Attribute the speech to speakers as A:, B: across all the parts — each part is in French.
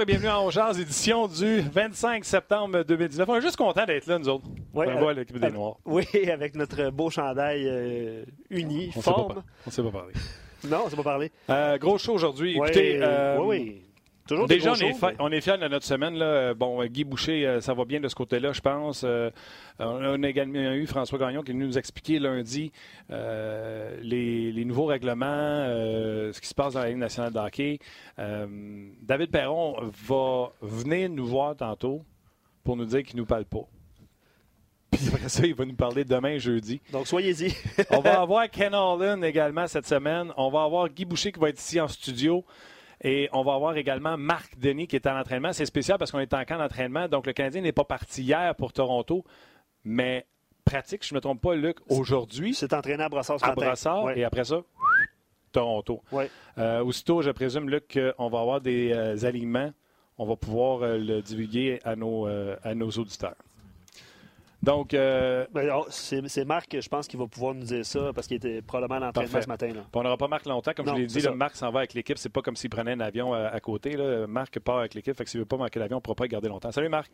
A: Bonjour et bienvenue à Ongears, édition du 25 septembre 2019. On est juste content d'être là, nous autres.
B: Oui,
A: on voit l'équipe des Noirs.
B: Oui, avec notre beau chandail euh, uni,
A: On sait pas
B: forme.
A: On ne sait pas parler.
B: Non, on ne sait pas parler.
A: Euh, gros show aujourd'hui.
B: Ouais,
A: Écoutez, euh,
B: oui, oui. Toujours
A: Déjà, on est,
B: shows,
A: fa- on est fiers de notre semaine. Là. Bon, euh, Guy Boucher, euh, ça va bien de ce côté-là, je pense. Euh, on a également eu François Gagnon qui est venu nous expliquer lundi euh, les, les nouveaux règlements, euh, ce qui se passe dans la Ligue nationale de hockey. David Perron va venir nous voir tantôt pour nous dire qu'il ne nous parle pas. Puis après ça, il va nous parler demain, jeudi.
B: Donc, soyez-y.
A: On va avoir Ken Holland également cette semaine. On va avoir Guy Boucher qui va être ici en studio. Et on va avoir également Marc Denis qui est à l'entraînement. C'est spécial parce qu'on est en camp d'entraînement. Donc, le Canadien n'est pas parti hier pour Toronto, mais pratique, je ne me trompe pas, Luc, aujourd'hui
B: C'est entraîné à Brossard ce
A: à
B: matin.
A: Brassard.
B: Ouais.
A: Et après ça, Toronto.
B: Ouais.
A: Euh, aussitôt, je présume, Luc, qu'on va avoir des euh, alignements. On va pouvoir euh, le divulguer à nos, euh, à nos auditeurs. Donc, euh,
B: Ben, oh, C'est Marc, je pense, qui va pouvoir nous dire ça parce qu'il était probablement à l'entraînement ce matin. Là.
A: On n'aura pas Marc longtemps. Comme
B: Non,
A: je l'ai dit, là. Marc s'en va avec l'équipe. C'est pas comme s'il prenait un avion euh, à, à côté. Là. Marc part avec l'équipe. Fait que s'il veut pas manquer l'avion, on ne pourra pas le garder longtemps. Salut Marc.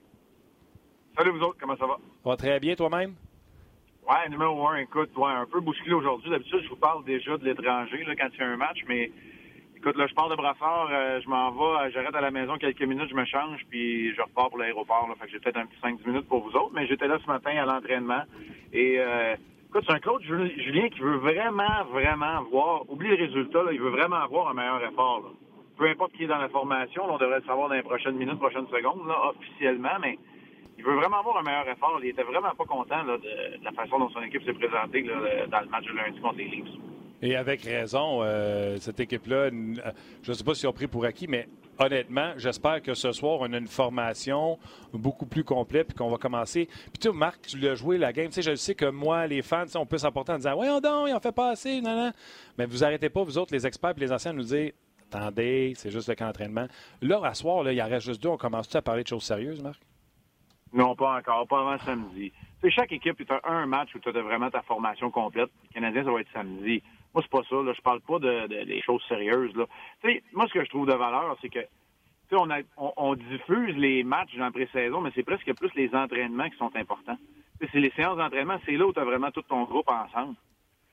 C: Salut vous autres, comment ça va?
A: Ça va très bien toi-même?
C: Ouais, numéro un, écoute, ouais, un peu bousculé aujourd'hui. D'habitude, je vous parle déjà de l'étranger quand il y a un match, mais écoute, là, je pars de Brassard, euh, je m'en vais, euh, j'arrête à la maison quelques minutes, je me change, puis je repars pour l'aéroport. Fait que j'ai peut-être un petit 5-10 minutes pour vous autres, mais j'étais là ce matin à l'entraînement. Et euh, écoute, c'est un coach Jul- Julien qui veut vraiment, vraiment voir, oublie les résultats, là, il veut vraiment avoir un meilleur effort. Là. Peu importe qui est dans la formation, on devrait le savoir dans les prochaines minutes, prochaines secondes, là, officiellement, mais il veut vraiment avoir un meilleur effort. Il était vraiment pas content là, de, de la façon dont son équipe s'est présentée là, dans le match de lundi contre les Leafs.
A: Et avec raison, euh, cette équipe-là, euh, je ne sais pas s'ils ont pris pour acquis, mais honnêtement, j'espère que ce soir, on a une formation beaucoup plus complète puis qu'on va commencer. Puis tu sais, Marc, tu l'as joué la game. Tu sais, je sais que moi, les fans, on peut s'emporter en disant Voyons donc, ils en fait pas assez, non, non. Mais vous arrêtez pas, vous autres, les experts et les anciens, nous dire Attendez, c'est juste le camp d'entraînement. Là, à soir, là, il en reste juste deux. On commence-tu à parler de choses sérieuses, Marc?
C: Non, pas encore, pas avant samedi. Tu sais, chaque équipe, tu as un match où tu as vraiment ta formation complète. Le Canadien, ça va être samedi. Moi, c'est pas ça. Là. Je parle pas de, de- des choses sérieuses. Là. Moi, ce que je trouve de valeur, c'est que on, on, on diffuse les matchs dans la pré-saison, mais c'est presque plus les entraînements qui sont importants. C'est les séances d'entraînement, c'est là où tu as vraiment tout ton groupe ensemble.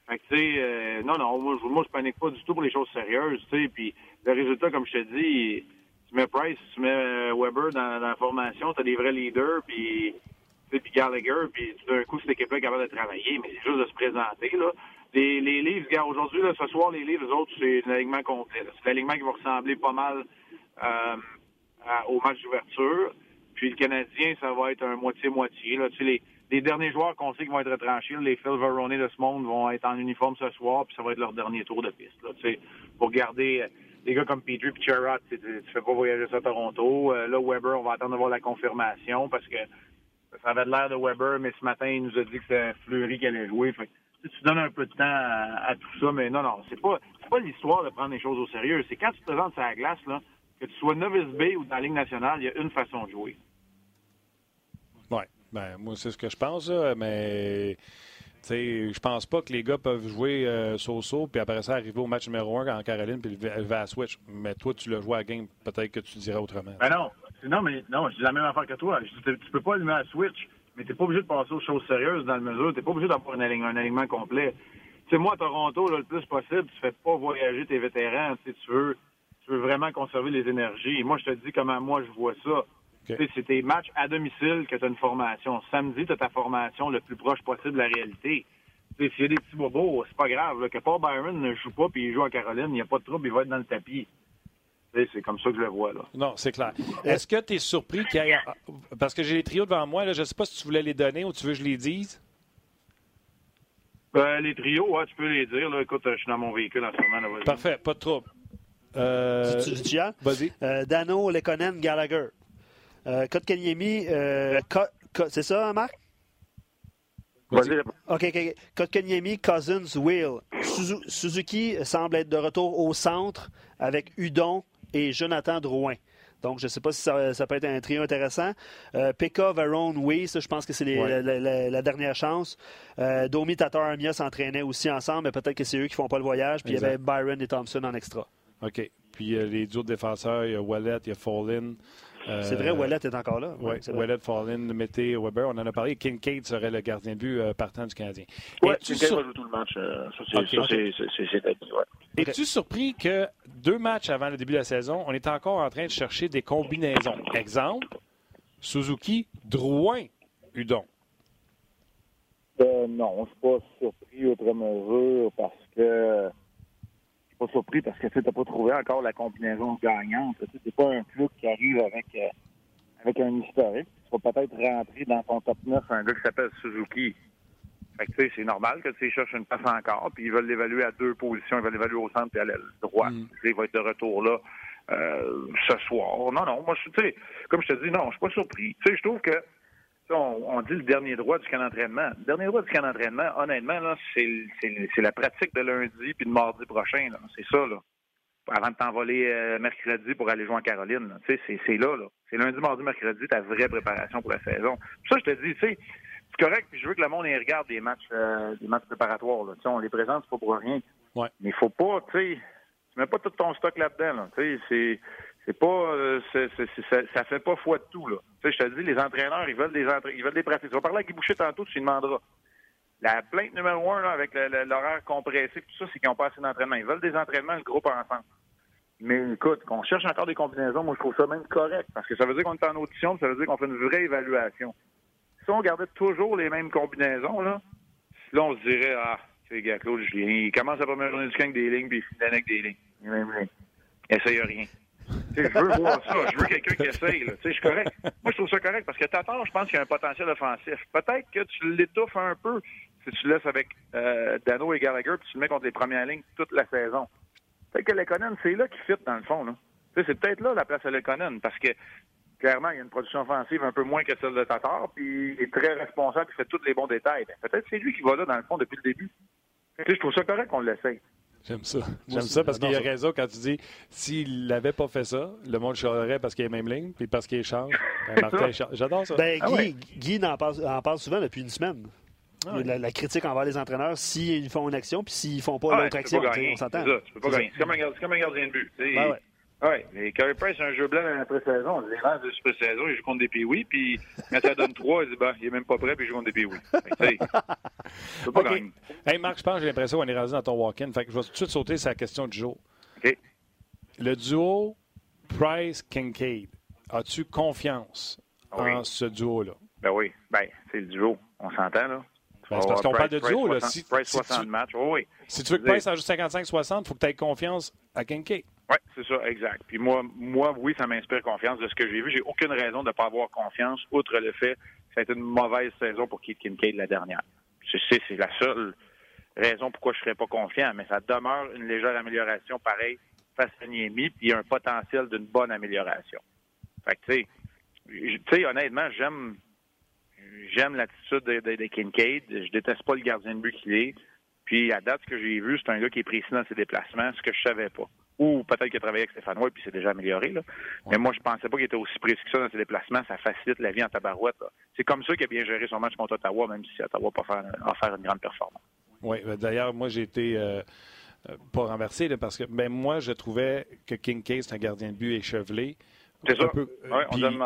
C: Fait que, tu sais, euh, non, non, moi, je, je panique pas du tout pour les choses sérieuses, tu sais, puis le résultat, comme je te dis, tu mets Price, tu mets euh, Weber dans, la formation, t'as des vrais leaders, puis puis Gallagher, puis tout d'un coup, cette équipe-là capable de travailler, mais c'est juste de se présenter, là. Les, les livres, aujourd'hui, là, ce soir, les livres, les autres, c'est l'alignement complet. C'est l'alignement qui va ressembler pas mal euh, au match d'ouverture. Puis le Canadien, ça va être un moitié-moitié. Là. Tu sais, les, les derniers joueurs qu'on sait qui vont être retranchés, les Phil Verone de ce monde, vont être en uniforme ce soir, puis ça va être leur dernier tour de piste. Là, tu sais, pour garder euh, des gars comme Petrie et tu, tu fais pas voyager ça à Toronto. Euh, là, Weber, on va attendre de voir la confirmation parce que ça avait l'air de Weber, mais ce matin, il nous a dit que c'était Fleury qui allait jouer. Tu donnes un peu de temps à, à tout ça, mais non, non, c'est pas c'est pas l'histoire de prendre les choses au sérieux. C'est quand tu te présentes sur la glace, là, que tu sois novice B ou dans la Ligue nationale, il y a une façon de jouer.
A: Oui. Ben, moi, c'est ce que je pense, là, mais tu sais, je pense pas que les gars peuvent jouer euh, so-so, puis après ça, arriver au match numéro 1 en Caroline, puis lever lever à switch. Mais toi, tu le joues à la game, peut-être que tu dirais autrement.
C: Ben non. Non, mais non, je dis la même affaire que toi. Je dis, tu peux pas allumer la switch, mais t'es pas obligé de passer aux choses sérieuses dans le mesure. T'es pas obligé d'avoir un, alignement- un alignement complet. Tu sais, moi, à Toronto, là, le plus possible, tu fais pas voyager tes vétérans. Tu sais, tu veux, tu veux vraiment conserver les énergies. Et moi, je te dis comment moi je vois ça. C'est tes matchs à domicile que tu as une formation. Samedi, tu as ta formation le plus proche possible de la réalité. S'il y a des petits bobos, c'est pas grave. Là, que Paul Byron ne joue pas puis il joue en Caroline, il n'y a pas de trouble, il va être dans le tapis. C'est comme ça que je le vois. là.
A: Non, c'est clair. Est-ce que tu es surpris qu'il y ait. Parce que j'ai les trios devant moi, là, je ne sais pas si tu voulais les donner ou tu veux que je les dise?
C: Euh, les trios, ouais, tu peux les dire. Là. Écoute, je suis dans mon véhicule en ce moment. Là.
A: Parfait, pas de trouble. Euh,
B: Tu, tu?
A: Vas-y.
B: Euh, Dano, Lekonen, Gallagher. Euh, Kotkaniemi, euh, c'est ça, Marc?
C: Vas-y.
B: OK, OK. Kotkaniemi, Cousins, Will. Suzu- Suzuki semble être de retour au centre avec Udon et Jonathan Drouin. Donc, je ne sais pas si ça, ça peut être un trio intéressant. Euh, Pekka, Varone, oui, ça, je pense que c'est
A: Ouais.
B: la, la- la dernière chance. Euh, Domi, Tatar, Armia s'entraînaient aussi ensemble, mais peut-être que c'est eux qui font pas le voyage. Puis il y avait. Byron et Thompson en extra.
A: OK. Puis euh, les autres défenseurs, il y a Wallet, il y a Fallin.
B: C'est vrai, Wallet est encore là?
A: Oui, Wallet, Fallin, Mété, Weber, on en a parlé. Kincaid serait le gardien de but partant du Canadien.
C: Oui, Kincaid va jouer tout le match. ça, c'est ouais.
A: Es-tu surpris que deux matchs avant le début de la saison, on est encore en train de chercher des combinaisons? Exemple, Suzuki, Drouin, Udon.
C: Euh, non, je suis pas surpris outre mesure parce que pas surpris parce que tu n'as pas trouvé encore la combinaison gagnante. C'est pas un club qui arrive avec euh, avec un historique. Tu vas peut-être rentrer dans ton top 9 un gars qui s'appelle Suzuki. Fait que c'est normal que tu cherches une passe encore, puis ils veulent l'évaluer à deux positions. Ils veulent l'évaluer au centre et à l'aile droite. Mm. Il va être de retour là euh, ce soir. Non, non, moi, tu sais, comme je te dis, non, je suis pas surpris. Tu sais, je trouve que on, dit le dernier droit du camp d'entraînement. Le dernier droit du camp d'entraînement, honnêtement, là, c'est, la pratique de lundi puis de mardi prochain. C'est ça, là. Avant de t'envoler euh, mercredi pour aller jouer en Caroline. C'est, c'est là, là. C'est lundi, mardi, mercredi, ta vraie préparation pour la saison. ça, je te dis, tu sais, c'est correct, puis je veux que le monde y regarde des matchs euh, des matchs préparatoires. Là. On les présente, c'est pas pour rien.
A: Ouais.
C: Mais il faut pas, tu sais, tu mets pas tout ton stock là-dedans. Là. Tu sais, c'est c'est pas euh, ça, ça fait pas foi de tout là. Tu sais, je te dis, les entraîneurs, ils veulent des ils veulent des pratiques. Tu vas parler à Guy Boucher tantôt, tu lui demanderas. La plainte numéro un là, avec l'horaire compressé, tout ça, c'est qu'ils n'ont pas assez d'entraînement. Ils veulent des entraînements, le groupe ensemble. Mais écoute, qu'on cherche encore des combinaisons, moi je trouve ça même correct, parce que ça veut dire qu'on est en audition, ça veut dire qu'on fait une vraie évaluation. Si on gardait toujours les mêmes combinaisons, là, là on se dirait, ah, c'est gars Claude Julien, il commence la première journée du camp avec des lignes, puis il finit avec des lignes. Il essaye rien je veux voir ça. Je veux quelqu'un qui essaye. Je suis correct. Moi, je trouve ça correct parce que Tatar, je pense qu'il y a un potentiel offensif. Peut-être que tu l'étouffes un peu si tu le laisses avec euh, Dano et Gallagher puis tu le mets contre les premières lignes toute la saison. Peut-être que Lekonen, c'est là qu'il fit dans le fond. C'est peut-être là la place à Lekonen parce que clairement, il y a une production offensive un peu moins que celle de Tatar, puis il est très responsable, il fait tous les bons détails. Ben, peut-être que c'est lui qui va là, dans le fond, depuis le début. je trouve ça correct qu'on l'essaye.
A: J'aime ça. J'aime ça parce qu'il y a raison quand tu dis s'il n'avait pas fait ça, le monde changerait parce qu'il est même ligne, puis parce qu'il échange. Ben, J'adore ça.
B: Ben, ah Guy, en, parle, souvent depuis une semaime. Ah la, critique envers les entraîneurs s'ils font une action puis s'ils font pas ah l'autre action. on s'entend.
C: C'est comme, un gardien de but. Ben oui, mais Carey Price, un jeu blanc dans la pré-saison. Les lance de pré-saison, il joue contre des Pee-Wee, puis quand ça donne trois, il dit, bah, il est même pas prêt, puis il joue contre des Pee-Wee.
A: gagner. Hey, Marc, je pense que j'ai l'impression qu'on est rendu dans ton walk-in. Fait que je vais tout de suite sauter sur la question du jour.
C: OK.
A: Le duo Price-Kincaid, as-tu confiance en ce duo-là?
C: Ben oui. Ben, c'est le duo. On s'entend, là.
A: Ben, c'est parce qu'on parle de duo.
C: Price
A: là.
C: 60, si, Price 60
A: tu,
C: matchs. oui.
A: Si tu veux que Price en joue 55-60, il faut que tu aies confiance à Kincaid.
C: Oui, c'est ça, exact. Puis moi, moi, oui, ça m'inspire confiance de ce que j'ai vu. J'ai aucune raison de ne pas avoir confiance, outre le fait que ça a été une mauvaise saison pour Keith Kincaid la dernière. C'est la seule raison pourquoi je ne serais pas confiant, mais ça demeure une légère amélioration pareil face à Niemi, puis il y a un potentiel d'une bonne amélioration. Fait que, tu sais, honnêtement, j'aime j'aime l'attitude de, de, de, Kincaid. Je déteste pas le gardien de but qu'il est. Puis, à date, ce que j'ai vu, c'est un gars qui est précis dans ses déplacements, ce que je savais pas. Ou peut-être qu'il a travaillé avec Stéphane White, puis c'est déjà amélioré. Là. Mais moi, je pensais pas qu'il était aussi précis que ça dans ses déplacements. Ça facilite la vie en tabarouette. C'est comme ça qu'il a bien géré son match contre Ottawa, même si Ottawa n'a pas faire une grande performance.
A: Oui, ben, d'ailleurs, moi, j'ai été euh, euh, pas renversé, parce que ben, moi, je trouvais que Kincaid, c'est un gardien de but échevelé.
C: C'est ça. Peu, oui, on puis, donne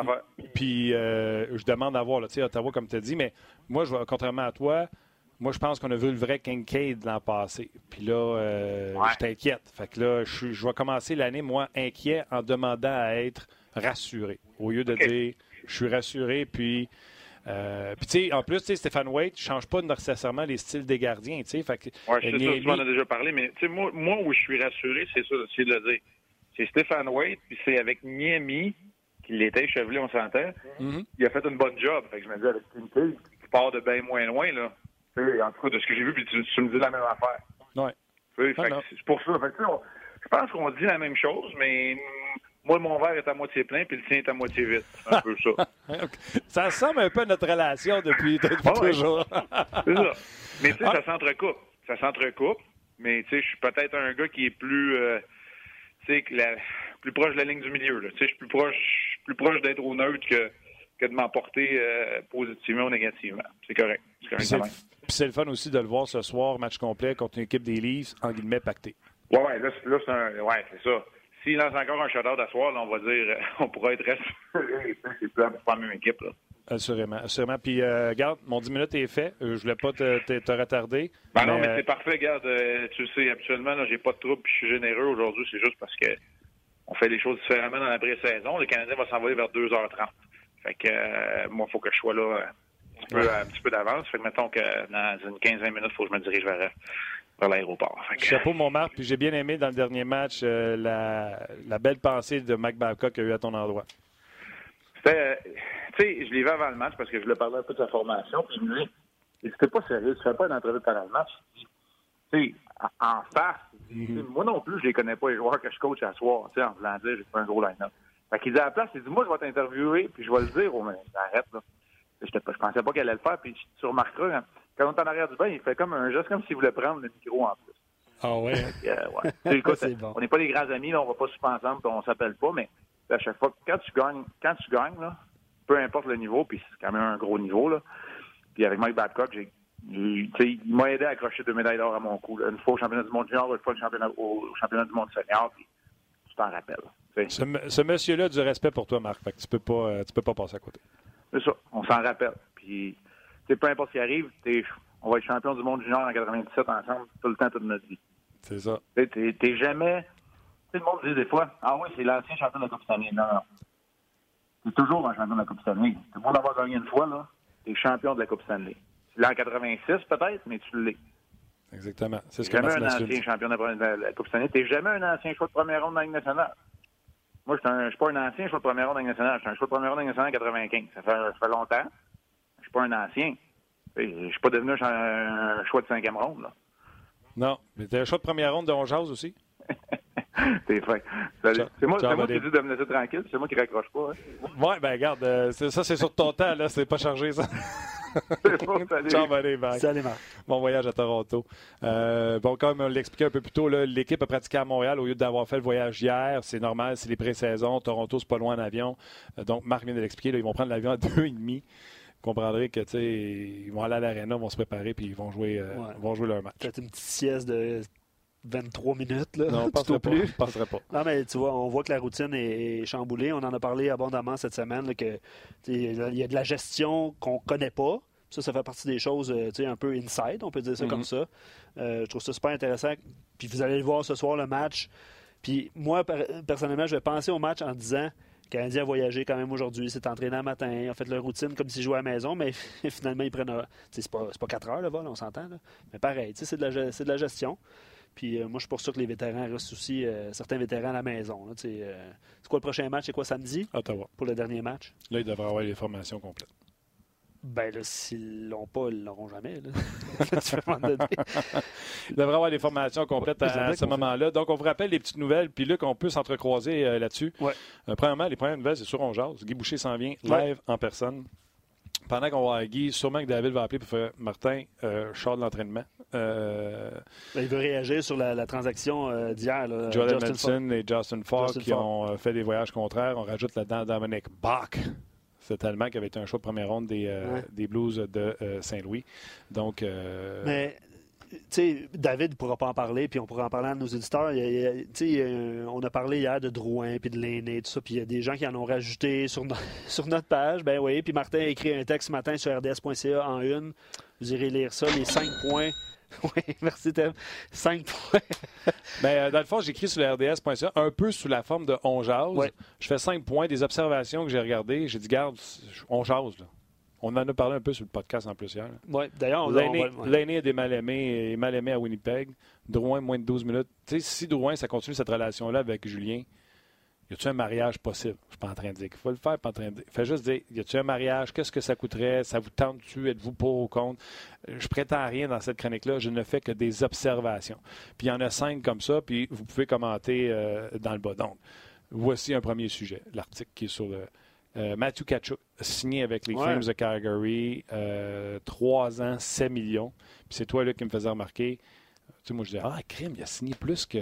A: Puis, euh, je demande à voir, sais, Ottawa, comme tu as dit, mais moi, je, contrairement à toi, moi, je pense qu'on a vu le vrai Kincaid l'an passé. Puis là, euh, je t'inquiète. Fait que là, je, je vais commencer l'année, moi, inquiet en demandant à être rassuré. Au lieu de dire, je suis rassuré, puis... Euh, puis, tu sais, en plus, Stéphane Waite ne change pas nécessairement les styles des gardiens, tu sais.
C: Oui, je sais ça, tu en as déjà parlé, mais tu sais, moi, moi, où je suis rassuré, c'est ça, c'est de le dire. C'est Stéphane Waite, puis c'est avec Niemi, qui l'était échevelé, on s'entend. Mm-hmm. Il a fait une bonne job. Fait que je me dis, avec Kincaid, qui part de bien moins loin, là, en tout cas, de ce que j'ai vu, puis tu, me dis la même affaire.
A: Oui.
C: c'est pour ça. je pense qu'on dit la même chose, mais moi, mon verre est à moitié plein, puis le tien est à moitié vide. un peu ça.
A: ça ressemble un peu à notre relation depuis, toujours.
C: c'est ça. Mais tu sais, ça s'entrecoupe. Ça s'entrecoupe. Mais tu sais, je suis peut-être un gars qui est plus, euh, tu sais, plus proche de la ligne du milieu. Tu sais, je suis plus proche, plus proche d'être au neutre que, que de m'emporter euh, positivement ou négativement. C'est correct. C'est correct
A: puis c'est le fun aussi de le voir ce soir, match complet contre une équipe des Leafs, en guillemets, pacté.
C: Oui, ouais, là, là c'est un... ouais, c'est ça. s'il lance encore un shutout là, on va dire, on pourra être rassuré. C'est plus la même équipe. Là.
A: Assurément, assurément. Puis, euh, garde, mon 10 minutes est fait. Euh, je voulais pas te, te, te retarder.
C: Ben non, mais c'est parfait, garde. Euh, tu sais, habituellement, là, j'ai pas de trouble, puis je suis généreux aujourd'hui. C'est juste parce que on fait les choses différemment dans la pré-saison. Le Canadien va s'envoler vers 2h30. Fait que euh, moi, il faut que je sois là euh, un petit peu, d'avance. Fait que mettons que dans une quinzaine de minutes, il faut que je me dirige vers, vers l'aéroport. Que-
A: Chapeau, mon Marc. Puis, j'ai bien aimé dans le dernier match euh, la, la belle pensée de Mac Babcock qu'il a eu à ton endroit.
C: C'était, euh, tu sais, je l'ai vu avant le match parce que je voulais parler un peu de sa formation. Puis je me dis, c'était pas sérieux, tu fais pas une entrevue pendant le match. Tu sais, en face, sais, moi non plus, je les connais pas les joueurs que je coach à soir. Tu sais, en voulant dire, j'ai pas un gros line-up. Fait qu'il dit à la place, il dit, moi, je vais t'interviewer, puis je vais le dire. Oh, mais arrête, là. Je pensais pas qu'elle allait le faire. Puis tu remarqueras, quand- quand on est en arrière du banc, il fait comme un geste, comme s'il voulait prendre le micro en plus.
A: Ah ouais?
C: Euh, ouais. Écoute,
B: bon.
C: On n'est pas des grands amis, là, on va pas super ensemble, on s'appelle pas, mais à chaque fois, quand tu gagnes, quand tu gagnes, là, peu importe le niveau, puis c'est quand même un gros niveau, là. Puis avec Mike Babcock, j'ai, sais, il m'a aidé à accrocher deux médailles d'or à mon cou. là. Une fois au championnat du monde junior, une fois au championnat, au championnat du monde senior, puis tu t'en rappelles. Tu.
A: Ce, monsieur-là a du respect pour toi, Marc. Fait que tu peux pas, euh, tu peux pas passer à côté.
C: C'est ça, on s'en rappelle. Puis, tu peu importe ce qui arrive, t'es- on va être champion du monde junior en 97 ensemble, tout le temps, toute notre vie.
A: C'est ça.
C: Tu T'es t'es jamais. Tu sais, le monde dit des fois Ah oui, c'est l'ancien champion de la Coupe Stanley. Non, non. C'est toujours un champion de la Coupe Stanley. C'est beau d'avoir gagné une fois, là. T'es champion de la Coupe Stanley. Tu l'as en 86, peut-être, mais tu l'es.
A: Exactement. C'est ce
C: T'es
A: que
C: jamais un ancien champion de la, de la Coupe Stanley. T'es jamais un ancien choix de première ronde dans la Ligue nationale. Moi, je suis je suis pas un ancien. Je suis un choix de première ronde dans la Ligue nationale en 95. Ça fait, ça fait longtemps. Je suis pas un ancien. Tu Je suis pas devenu un, un choix de cinquième ronde, là.
A: Non. Mais t'as un choix de première ronde de On Jase aussi?
C: T'es fin. Salut. C'est moi, c'est moi qui dis de me laisser tranquille. C'est moi qui raccroche pas. Hein.
A: Ouais, ben regarde, euh, ça c'est sur ton temps, là. C'est pas chargé, ça.
C: C'est bon, salut.
A: Ciao, bye.
B: Salut, Marc.
A: Bon voyage à Toronto. Euh, bon, comme on l'expliquait un peu plus tôt, là, l'équipe a pratiqué à Montréal au lieu d'avoir fait le voyage hier. C'est normal, c'est les pré-saisons. Toronto, c'est pas loin en avion. Euh, donc, Marc vient de l'expliquer. Ils vont prendre l'avion à deux et demi. Vous comprendrez que, tu sais, ils vont aller à l'aréna, vont se préparer, puis ils vont jouer, euh,
B: Ouais.
A: vont jouer leur match.
B: Peut-être une petite sieste de 23 minutes, là,
A: Non,
B: tout
A: pas.
B: plus.
A: passerait pas.
B: Non, mais tu vois, on voit que la routine est est chamboulée. On en a parlé abondamment cette semaine, là, que il y a de la gestion qu'on connaît pas. Ça, ça fait partie des choses euh, tu sais, un peu inside, on peut dire ça
A: Mhm.
B: comme ça. Euh, je trouve ça super intéressant. Puis vous allez le voir ce soir, le match. Puis moi, per- personnellement, je vais penser au match en disant le Canadien a voyagé quand même aujourd'hui, s'est entraîné un matin, ils ont fait leur routine comme s'ils jouaient à la maison, mais finalement, ils prennent. un- C'est pas, pas 4 heures le vol, on s'entend. Mais pareil, tu sais, c'est de, la de la gestion. Puis euh, moi, je suis pour ça que les vétérans restent aussi, euh, certains vétérans à la maison. là, euh, c'est quoi le prochain match? C'est quoi samedi?
A: Ottawa.
B: pour le dernier match?
A: Là, ils devraient avoir les formations complètes.
B: Ben là, s'ils l'ont pas, ils l'auront jamais. Là. Tu peux m'en donner.
A: Il devrait avoir les formations complètes
B: Ouais,
A: à, ce
B: qu'on
A: moment-là. Donc, on vous rappelle les petites nouvelles. Puis Luc, on peut s'entrecroiser là-dessus.
B: Ouais.
A: Premièrement, les premières nouvelles, c'est sur On Jase. Guy Boucher s'en vient live
B: Ouais.
A: en personne. Pendant qu'on va voir Guy, sûrement que David va appeler pour faire Martin, euh, je de l'entraînement. Euh,
B: il veut réagir sur la, la transaction euh, d'hier. Falk.
A: Edmondson et Justin Falk
B: Justin
A: qui
B: Falk.
A: ont euh, fait des voyages contraires. On rajoute là-dedans Dominic Bach. C'est Allemand qui avait été un choix de première ronde des,
B: Ouais.
A: des Blues de Saint-Louis. Donc, euh,
B: Mais, David ne pourra pas en parler, puis on pourra en parler à nos éditeurs. Il y a- il y a- euh, on a parlé hier de Drouin, puis de l'aîné, tout ça, puis il y a des gens qui en ont rajouté sur, no- sur notre page. Ben oui, puis Martin a écrit un texte ce matin sur rds.ca en une. Vous irez lire ça, les cinq points. Oui, merci, Thème. Cinq points.
A: Ben, euh, dans le fond, j'écris sur le RDS.ca un peu sous la forme de on jase.
B: Ouais.
A: Je fais cinq points, des observations que j'ai regardées. J'ai dit, garde, on jase. Là. On en a parlé un peu sur le podcast en plus hier.
B: Ouais, D'ailleurs,
A: L'aîné
B: ouais.
A: a des mal-aimés, est mal aimé à Winnipeg. Drouin, moins de 12 minutes. Tu sais, si Drouin, ça continue cette relation-là avec Julien, y a-tu un mariage possible? Je suis pas en train de dire qu'il faut le faire, pas en train de dire. Fais juste dire, y a-tu un mariage? Qu'est-ce que ça coûterait? Ça vous tente-tu? Êtes-vous pour ou contre? Euh, Je prétends à rien dans cette chronique-là. Je ne fais que des observations. Puis il y en a cinq comme ça, puis vous pouvez commenter euh, dans le bas. Donc, voici un premier sujet, l'article qui est sur le. Euh, Matthew Kachuk, signé avec les
B: Ouais.
A: Flames de Calgary, euh, 3 ans, 7 millions. Puis c'est toi, là, qui me faisais remarquer. Tu sais, moi, je disais, ah, crime, il a signé plus que,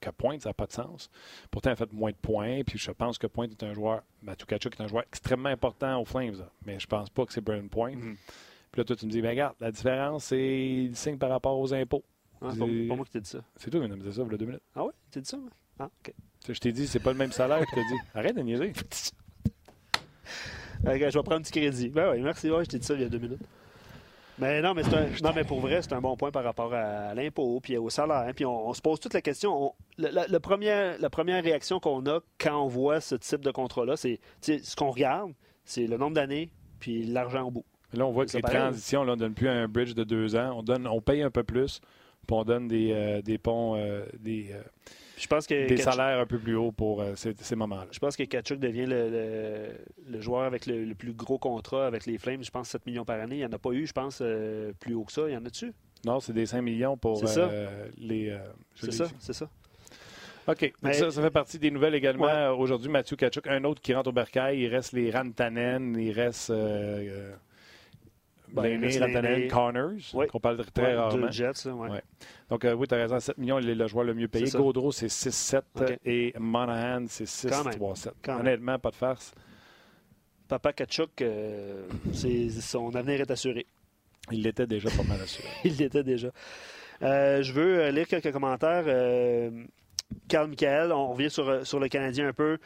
A: que Pointe, ça n'a pas de sens. Pourtant, il a fait moins de points, puis je pense que Pointe est un joueur, Matthew Kachuk est un joueur extrêmement important aux Flames, là. mais je pense pas que c'est Brian Pointe.
B: Mhm.
A: Puis là, toi, tu me dis, ben regarde, la différence, c'est il signe par rapport aux impôts.
B: Ah,
A: c'est
B: pas, moi qui t'ai dit ça.
A: C'est toi qui me disais ça, il y a deux minutes.
B: Ah oui? T'as dit ça? moi? Ah, OK.
A: Je t'ai dit, c'est pas le même salaire. Je t'ai dit, arrête de niaiser.
B: je vais prendre un petit crédit. Ben oui, merci. Ouais, je t'ai dit ça il y a deux minutes. Mais non, mais, un, non, mais pour vrai, c'est un bon point par rapport à l'impôt puis au salaire. Hein. Puis on, se pose toute la question. le, premier, la première réaction qu'on a quand on voit ce type de contrat-là, c'est ce qu'on regarde, c'est le nombre d'années puis l'argent au bout.
A: Là, on voit que les transitions, là, on ne donne plus un bridge de deux ans. On, donne, on paye un peu plus, puis on donne des, euh, des ponts, euh, des, euh, je pense que des salaires un peu plus hauts pour ces, ces moments-là.
B: Je pense que Kachuk devient le, le, joueur avec le, plus gros contrat avec les Flames. Je pense 7 millions par année. Il n'y en a pas eu, je pense, plus haut que ça. Il y en a-tu?
A: Non, c'est des 5 millions pour les.
B: c'est ça, c'est ça.
A: OK. Ça, ça, fait partie des nouvelles également. Aujourd'hui, Mathieu Kachuk, un autre qui rentre au bercail. Il reste les Rantanen, il reste ben, Rantanen, Connors, qu'on parle très rarement.
B: Jets, ouais.
A: Donc, euh, oui, tu as raison, 7 millions, il est le joueur le mieux payé. Gaudreau, c'est 6-7 et Monahan, c'est 6-3-7. Honnêtement, pas de farce.
B: Papa Kachuk, euh, son avenir est assuré.
A: Il l'était déjà pas mal assuré.
B: il l'était déjà. Euh, je veux lire quelques commentaires. Carl Michael, on revient sur, sur le Canadien un peu.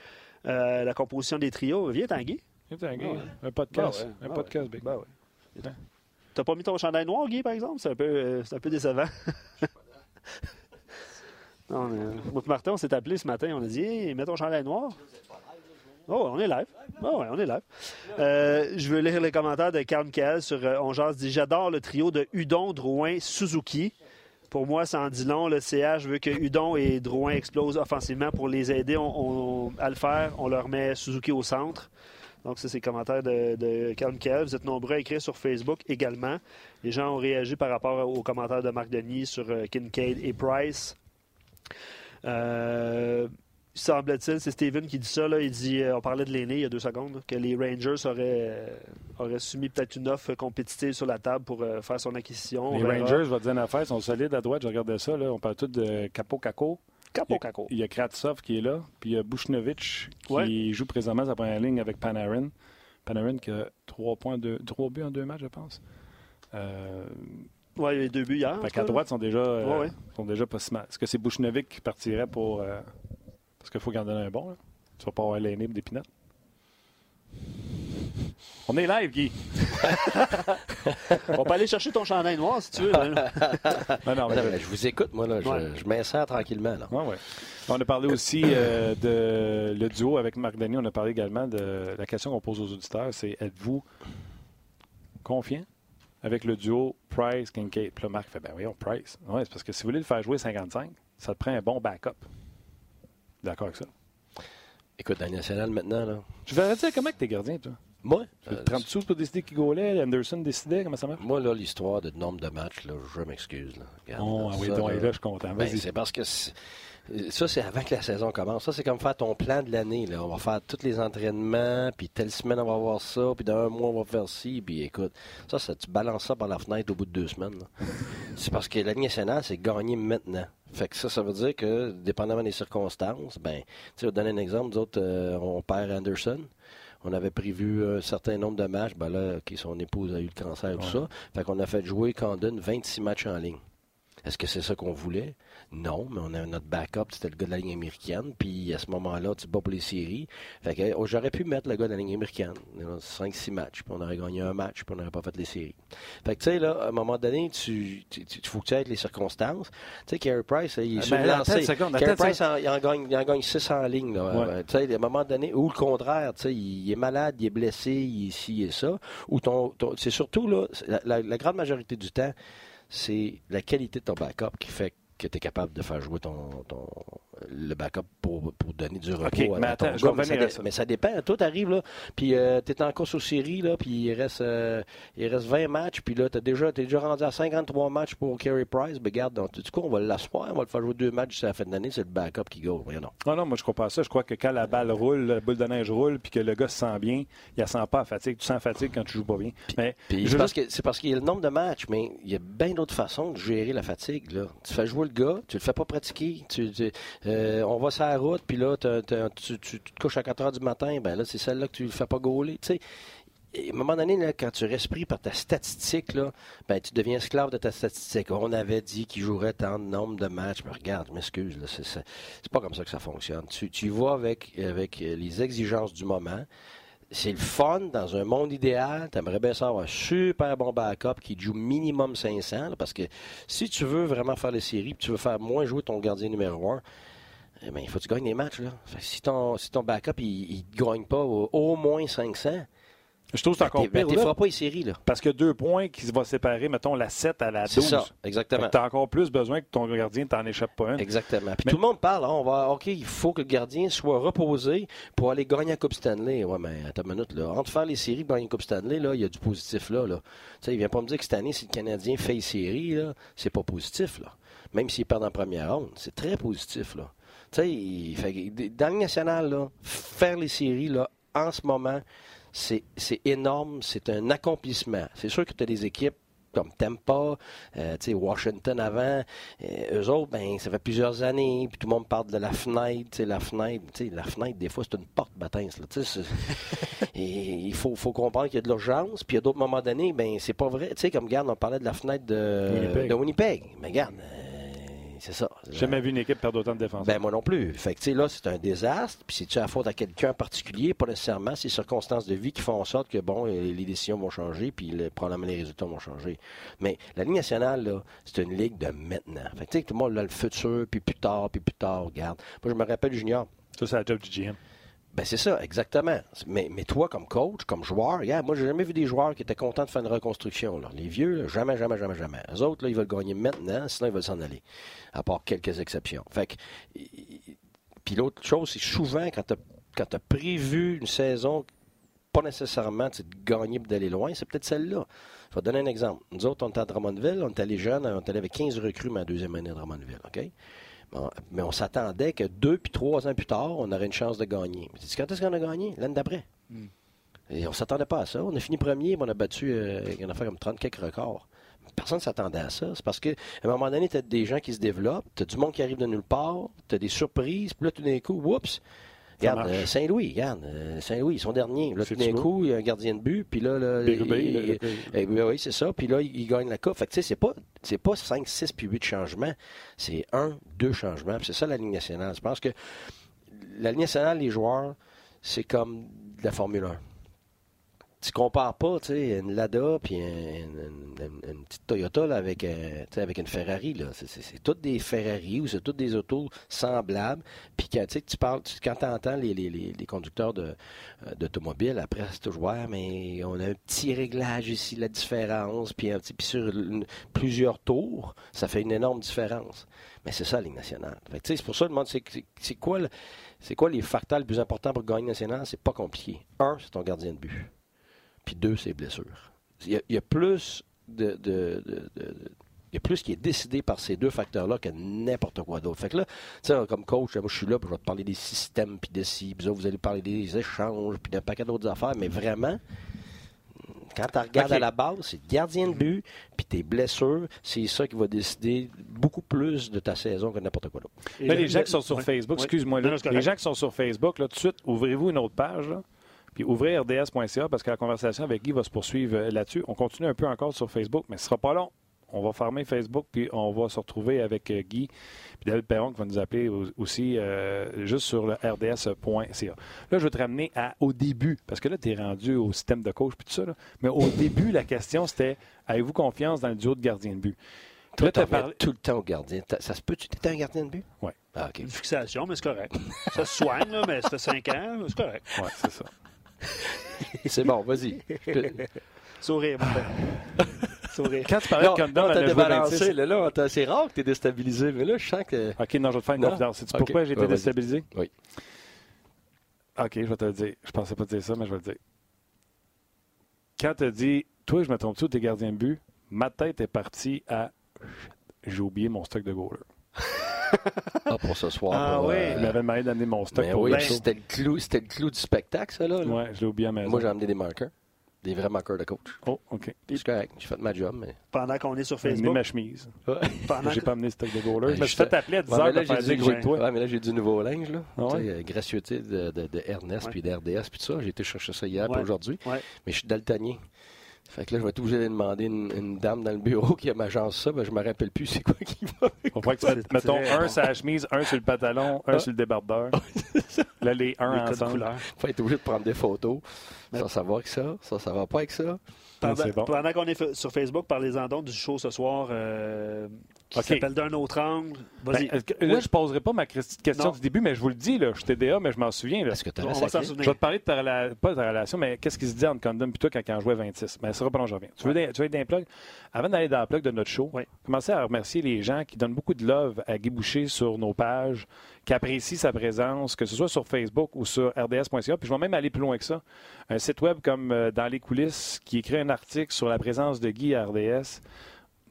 B: la composition des trios. Viens, Tanguy.
A: Viens, Tanguy. Un podcast. un podcast, Big.
B: Ben T'as pas mis ton chandail noir, Guy, par exemple? C'est un peu, euh, un peu décevant. mais, Martin, on s'est appelé ce matin. On a dit, hey, mets ton chandail noir. Oh, on est live. Oh, ouais, on est live. Euh, je veux lire les commentaires de Carl Michael sur euh, On dit J'adore le trio de Udon, Drouin, Suzuki. Pour moi, ça en dit long. Le CH veut que Udon et Drouin explosent offensivement. Pour les aider à le faire, on leur met Suzuki au centre. Donc, ça, c'est le commentaire de, de Carl Vous êtes nombreux à écrire sur Facebook également. Les gens ont réagi par rapport aux commentaires de Marc Denis sur euh, Kincaid et Price. Euh, semble-t-il, c'est Steven qui dit ça. Là, il dit, euh, on parlait de l'aîné il y a deux secondes, que les Rangers auraient, auraient soumis peut-être une offre compétitive sur la table pour faire son acquisition.
A: Les Rangers, je vais te dire une affaire, sont solides à droite. Je regardais ça. Là, on parle tout de
B: Il
A: y a Kratsov qui est là, puis il y a Bushnovich qui joue présentement sa première ligne avec Panarin. Panarin qui a 3, points de, 3 buts en deux matchs, je pense. Euh...
B: Oui, il y a deux buts hier.
A: Fait qu'à droite, sont déjà, euh, sont déjà pas si mal. Est-ce que c'est Bushnovic qui partirait pour. Euh, parce qu'il faut garder un bon. Là? Tu vas pas avoir l'aîné des pinottes. On est live, Guy.
B: On peut aller chercher ton chandail noir si tu veux.
D: non, mais... je vous écoute, moi. Là, je, m'insère tranquillement. Là.
A: On a parlé aussi euh, de le duo avec Marc Denis. On a parlé également de la question qu'on pose aux auditeurs c'est êtes-vous confiant avec le duo Price-Kincaid Puis là, Marc fait ben voyons, Price. Oui, c'est parce que si vous voulez le faire jouer 55, ça te prend un bon backup. D'accord avec ça?
D: Écoute, dans national maintenant, là.
A: Je vais dire comment que t'es gardien, toi?
D: Moi?
A: Euh, 30 sous pour décider qui golait, Anderson décidait, comment ça marche?
D: Moi, là, l'histoire de nombre de matchs, là, je m'excuse. Là.
A: oh, oui, donc, là, je suis content.
D: Ben, c'est parce que ça, c'est avant que la saison commence. Ça, c'est comme faire ton plan de l'année. On va faire tous les entraînements, puis telle semaine, on va voir ça, puis dans un mois, on va faire ci, puis écoute, ça, ça, tu balances ça par la fenêtre au bout de deux semaines. c'est parce que la ligne nationale, c'est gagner maintenant. Fait que ça, ça veut dire que, dépendamment des circonstances, ben, tu sais, donner un exemple, nous autres, euh, on perd Anderson. On avait prévu un certain nombre de matchs. Ben là, qui son épouse a eu le cancer et tout ça. Fait qu'on a fait jouer Condon 26 matchs en ligne. Est-ce que c'est ça qu'on voulait? Non, mais on a notre backup, c'était le gars de la ligne américaine. Puis à ce moment-là, tu bats pour les séries. Fait que oh, j'aurais pu mettre le gars de la ligne américaine. 5-6 matchs, puis on aurait gagné un match, puis on n'aurait pas fait les séries. Fait que tu sais, là, à un moment donné, tu, tu, faut que tu aies les circonstances. Tu sais, Carey Price, il est ben, lancé. Carey Price, il, en gagne, il en gagne 6 en ligne. Là, Tu sais, à un moment donné, ou le contraire, tu sais, il est malade, il est blessé, il est ci et ça. Ou ton, c'est surtout, là, la, la grande majorité du temps, c'est la qualité de ton backup qui fait que tu es capable de faire jouer ton, ton le backup pour, pour, donner du repos
A: mais attends, je mais,
D: ça, mais ça dépend. Toi, tu arrives là, puis euh, tu es en course aux séries, là, puis il reste, euh, il reste 20 matchs, puis là, tu es déjà, déjà rendu à 53 matchs pour Carey Price. Ben, regarde, donc, du coup, on va l'asseoir, on va le faire jouer deux matchs à la fin de l'année, c'est le backup qui go.
A: Non. non, non, moi, je crois pas ça. Je crois que quand la balle roule, la boule de neige roule, puis que le gars se sent bien, il ne sent pas la fatigue. Tu sens fatigue quand tu joues pas bien. mais
D: je pense que c'est parce qu'il y a le nombre de matchs, mais il y a bien d'autres façons de gérer la fatigue. Là. Tu fais jouer le gars, tu le fais pas pratiquer. Euh, on va sur la route, puis là, tu, te couches à 4 heures du matin, ben là, c'est celle-là que tu ne fais pas gauler. Tu sais, à un moment donné, là, quand tu respires par ta statistique, là, ben, tu deviens esclave de ta statistique. On avait dit qu'il jouerait tant de nombre de matchs. Mais regarde, je m'excuse, c'est pas comme ça que ça fonctionne. Tu, tu y vas avec, avec les exigences du moment. C'est le fun dans un monde idéal. Tu aimerais bien avoir un super bon backup qui joue minimum 500. là, parce que si tu veux vraiment faire les séries, tu veux faire moins jouer ton gardien numéro 1, eh ben, il faut que tu gagnes des matchs. Là. Si, ton, si ton backup il ne gagne pas au, au moins 500,
A: Je trouve que c'est encore
D: tu ne
A: pire. là,
D: feras pas les séries. Là.
A: parce que deux points qui vont séparer, mettons, la 7 à la 12.
D: C'est ça, exactement.
A: Tu as encore plus besoin que ton gardien t'en échappe pas un.
D: Exactement. Puis
A: Mais-
D: tout le monde parle, hein, on va, OK, il faut que le gardien soit reposé pour aller gagner la Coupe Stanley. Ouais, mais attends une minute, là. Entre faire les séries et gagner la Coupe Stanley, là, il y a du positif là. là. Tu sais, il vient pas me dire que cette année, si le Canadien fait les séries, là, c'est pas positif, là. Même s'il perd en première ronde, c'est très positif, là. Tu sais, dans le national, là, faire les séries, là, en ce moment, c'est énorme, c'est un accomplissement. C'est sûr que tu as des équipes comme Tampa, euh, Washington avant, euh, eux autres, ben, ça fait plusieurs années, puis tout le monde parle de la fenêtre, la fenêtre, la fenêtre, des fois, c'est une porte bâtisse, il faut, faut comprendre qu'il y a de l'urgence, puis à d'autres moments donnés, ben, c'est pas vrai, comme, regarde, on parlait de la fenêtre de
A: Winnipeg.
D: de Winnipeg, mais regarde, c'est ça.
A: J'ai jamais vu une équipe perdre autant de défenseurs.
D: Ben, moi non plus. Fait que, tu sais, là, c'est un désastre. Puis, c'est-tu à faute à quelqu'un en particulier? Pas nécessairement. C'est les circonstances de vie qui font en sorte que, bon, euh, les décisions vont changer, puis le, probablement les résultats vont changer. Mais la Ligue nationale, là, c'est une ligue de maintenant. Fait que, tu sais, tout le monde a le futur, puis plus tard, puis plus tard, regarde. Moi, je me rappelle, Junior,
A: Ça, c'est la job du GM.
D: Ben c'est ça, exactement. Mais, mais toi, comme coach, comme joueur, regarde, moi, j'ai jamais vu des joueurs qui étaient contents de faire une reconstruction. Les vieux, jamais, jamais, jamais, jamais. Les autres, là, ils veulent gagner maintenant, sinon ils veulent s'en aller. À part quelques exceptions. Fait que, puis l'autre chose, c'est souvent quand tu as, prévu une saison, pas nécessairement de gagner et d'aller loin, c'est peut-être celle-là. Je vais donner un exemple. Nous autres, on était à Drummondville, on était allés jeunes, on était avec 15 recrues ma deuxième année à Drummondville, OK? Mais on s'attendait que deux puis trois ans plus tard, on aurait une chance de gagner. Mais quand est-ce qu'on a gagné? L'année d'après. Et on s'attendait pas à ça. On a fini premier, mais on a battu, euh, il y en a fait comme 30 quelques records. Personne ne s'attendait à ça. C'est parce qu'à un moment donné, tu as des gens qui se développent, tu as du monde qui arrive de nulle part, tu as des surprises, puis là, tout d'un coup, oups! Regarde, euh, Saint-Louis, regarde, euh, Saint-Louis, ils sont derniers. Là, tout d'un
A: du
D: coup, il y a un gardien de but, puis là, là
A: Bérubé,
D: il- eh oui, c'est ça. Puis là, il, il gagne la coupe. Fait que, tu sais, c'est pas, c'est pas 5, 6 puis 8 changements. C'est un, deux changements. Puis c'est ça la Ligue nationale. Je pense que la Ligue nationale, les joueurs, c'est comme de la Formule 1. Tu compares pas, tu une Lada puis un- une, petite Toyota avec, sais, avec une Ferrari. Là. C'est, toutes des Ferrari ou c'est toutes des autos semblables. Puis quand tu parles, tu- quand entends les, les, les, les conducteurs de, euh, d'automobile, après, c'est toujours, mais on a un petit réglage ici, la différence, puis, un petit, puis sur plusieurs tours, ça fait une énorme différence. Mais c'est ça, la Ligue nationale. C'est pour ça, je demande, c'est, c'est, quoi, le- c'est quoi les facteurs les plus importants pour gagner national? C'est pas compliqué. Un, c'est ton gardien de but. Puis deux, c'est les blessures. Il y a, il y a plus de, de- de- de- de- il y a plus qui est décidé par ces deux facteurs-là que n'importe quoi d'autre. Fait que là, tu sais, comme coach, moi, je suis là, puis je vais te parler des systèmes, puis de ci, puis vous allez parler des échanges, puis d'un paquet d'autres affaires, mais vraiment, quand tu regardes à la base, c'est gardien de but, puis tes blessures, c'est ça qui va décider beaucoup plus de ta saison que n'importe quoi d'autre.
A: Les gens qui sont sur. Facebook, excuse-moi, les gens qui sont sur Facebook, là, tout de suite, ouvrez-vous une autre page, là, puis ouvrez rds.ca parce que la conversation avec Guy va se poursuivre euh, là-dessus. On continue un peu encore sur Facebook, mais ce sera pas long. On va fermer Facebook, puis on va se retrouver avec euh, Guy, puis David Perron qui va nous appeler au- aussi euh, juste sur le rds.ca. Là, je vais te ramener à, au début, parce que là, tu es rendu au système de coach, puis tout ça, là. mais au début, la question, c'était avez-vous confiance dans le duo de gardien de but?
D: Toi, tu
A: parlé-
D: tout le temps au gardien. Ça se peut, tu étais un gardien de but?
A: Ouais.
D: Ah, OK.
B: Une fixation, mais c'est correct. Ça se soigne, là, mais ça fait 5 ans, c'est correct.
A: Ouais, c'est ça.
D: C'est bon, vas-y.
B: Sourire, mon père. Sourire.
A: Quand tu parlais
D: Non,
A: de Condom,
D: non,
A: elle
D: t'as
A: a joué
D: débalancé.
A: 26.
D: Là, là, c'est rare que tu es déstabilisé, mais là, je sens que.
A: OK, non, je vais te faire une
D: Non?
A: confidence. Sais-tu pourquoi j'ai été
D: Ouais, vas-y.
A: déstabilisé?
D: Oui.
A: OK, je vais te le dire. Je pensais pas te dire ça, mais je vais le dire. Quand tu as dit, toi, je me trompe-tu, t'es gardien de but, ma tête est partie à j'ai oublié mon stock de goaler.
D: Ah, pour ce soir.
B: Ah,
D: pour,
B: oui.
A: Il m'avait demandé d'amener mon stock pour
D: oui,
A: le
B: Ben,
A: show.
D: c'était le, clou, c'était le clou du spectacle, ça, là. là.
A: Ouais, je l'ai oublié à maison.
D: Moi, j'ai amené des marqueurs. Des vrais moqueurs de coach.
A: Oh, OK.
D: C'est correct. J'ai fait ma job, mais.
B: Pendant qu'on est sur
A: J'ai amené
B: Facebook,
A: ma chemise.
B: pendant
A: J'ai
B: que-
A: pas amené stock de goaler.
D: Ben,
A: Je me suis fait appeler à 10
D: Ouais,
A: heures
D: mais là,
A: de faire
D: j'ai
A: dire
D: du,
A: que j'ai toi.
D: ouais, mais là, j'ai du nouveau linge, là.
A: Ah ouais?
D: Euh, gracieuseté de, de, de Ernest,
B: Ouais.
D: puis d'RDS, puis tout ça. J'ai été chercher ça hier,
B: Ouais.
D: pas aujourd'hui.
B: Ouais.
D: Mais je suis daltonien. Fait que là, je vais être obligé de demander une, une dame dans le bureau qui a m'agence ça. Ben, je me rappelle plus c'est quoi qui va.
A: On pourrait que tu mettons, un
B: bon.
A: sur la chemise, un sur le pantalon, un
D: Ah.
A: sur le débardeur. Là, les un
B: les
A: ensemble.
B: couleurs.
D: Faut être obligé de prendre des photos.
B: Mais-
D: Ça, ça va avec ça. Ça, ça va pas avec ça.
B: Pendant,
A: c'est bon.
B: pendant qu'on est sur Facebook, parlez-en donc du show ce soir euh, qui
A: OK.
B: s'appelle D'un autre angle.
A: Ben, là, je poserai pas ma question
B: Non.
A: du début, mais je vous le dis, là, je suis TDA, mais je m'en souviens. Là.
D: Est-ce que
B: on
D: as
B: va?
A: Je vais te parler de ta relation, pas de ta relation, mais qu'est-ce qui se dit entre Condom et toi quand, quand on jouait 26. Mais ça sera pas long, je reviens. Tu veux, des- tu veux être dans les plugs? Avant d'aller dans le plug de notre show,
B: Oui.
A: commencez à remercier les gens qui donnent beaucoup de love à Guy Boucher sur nos pages, qui apprécient sa présence, que ce soit sur Facebook ou sur rds.ca. Puis je vais même aller plus loin que ça. Un site web comme euh, Dans les coulisses qui écrit un article sur la présence de Guy à RDS.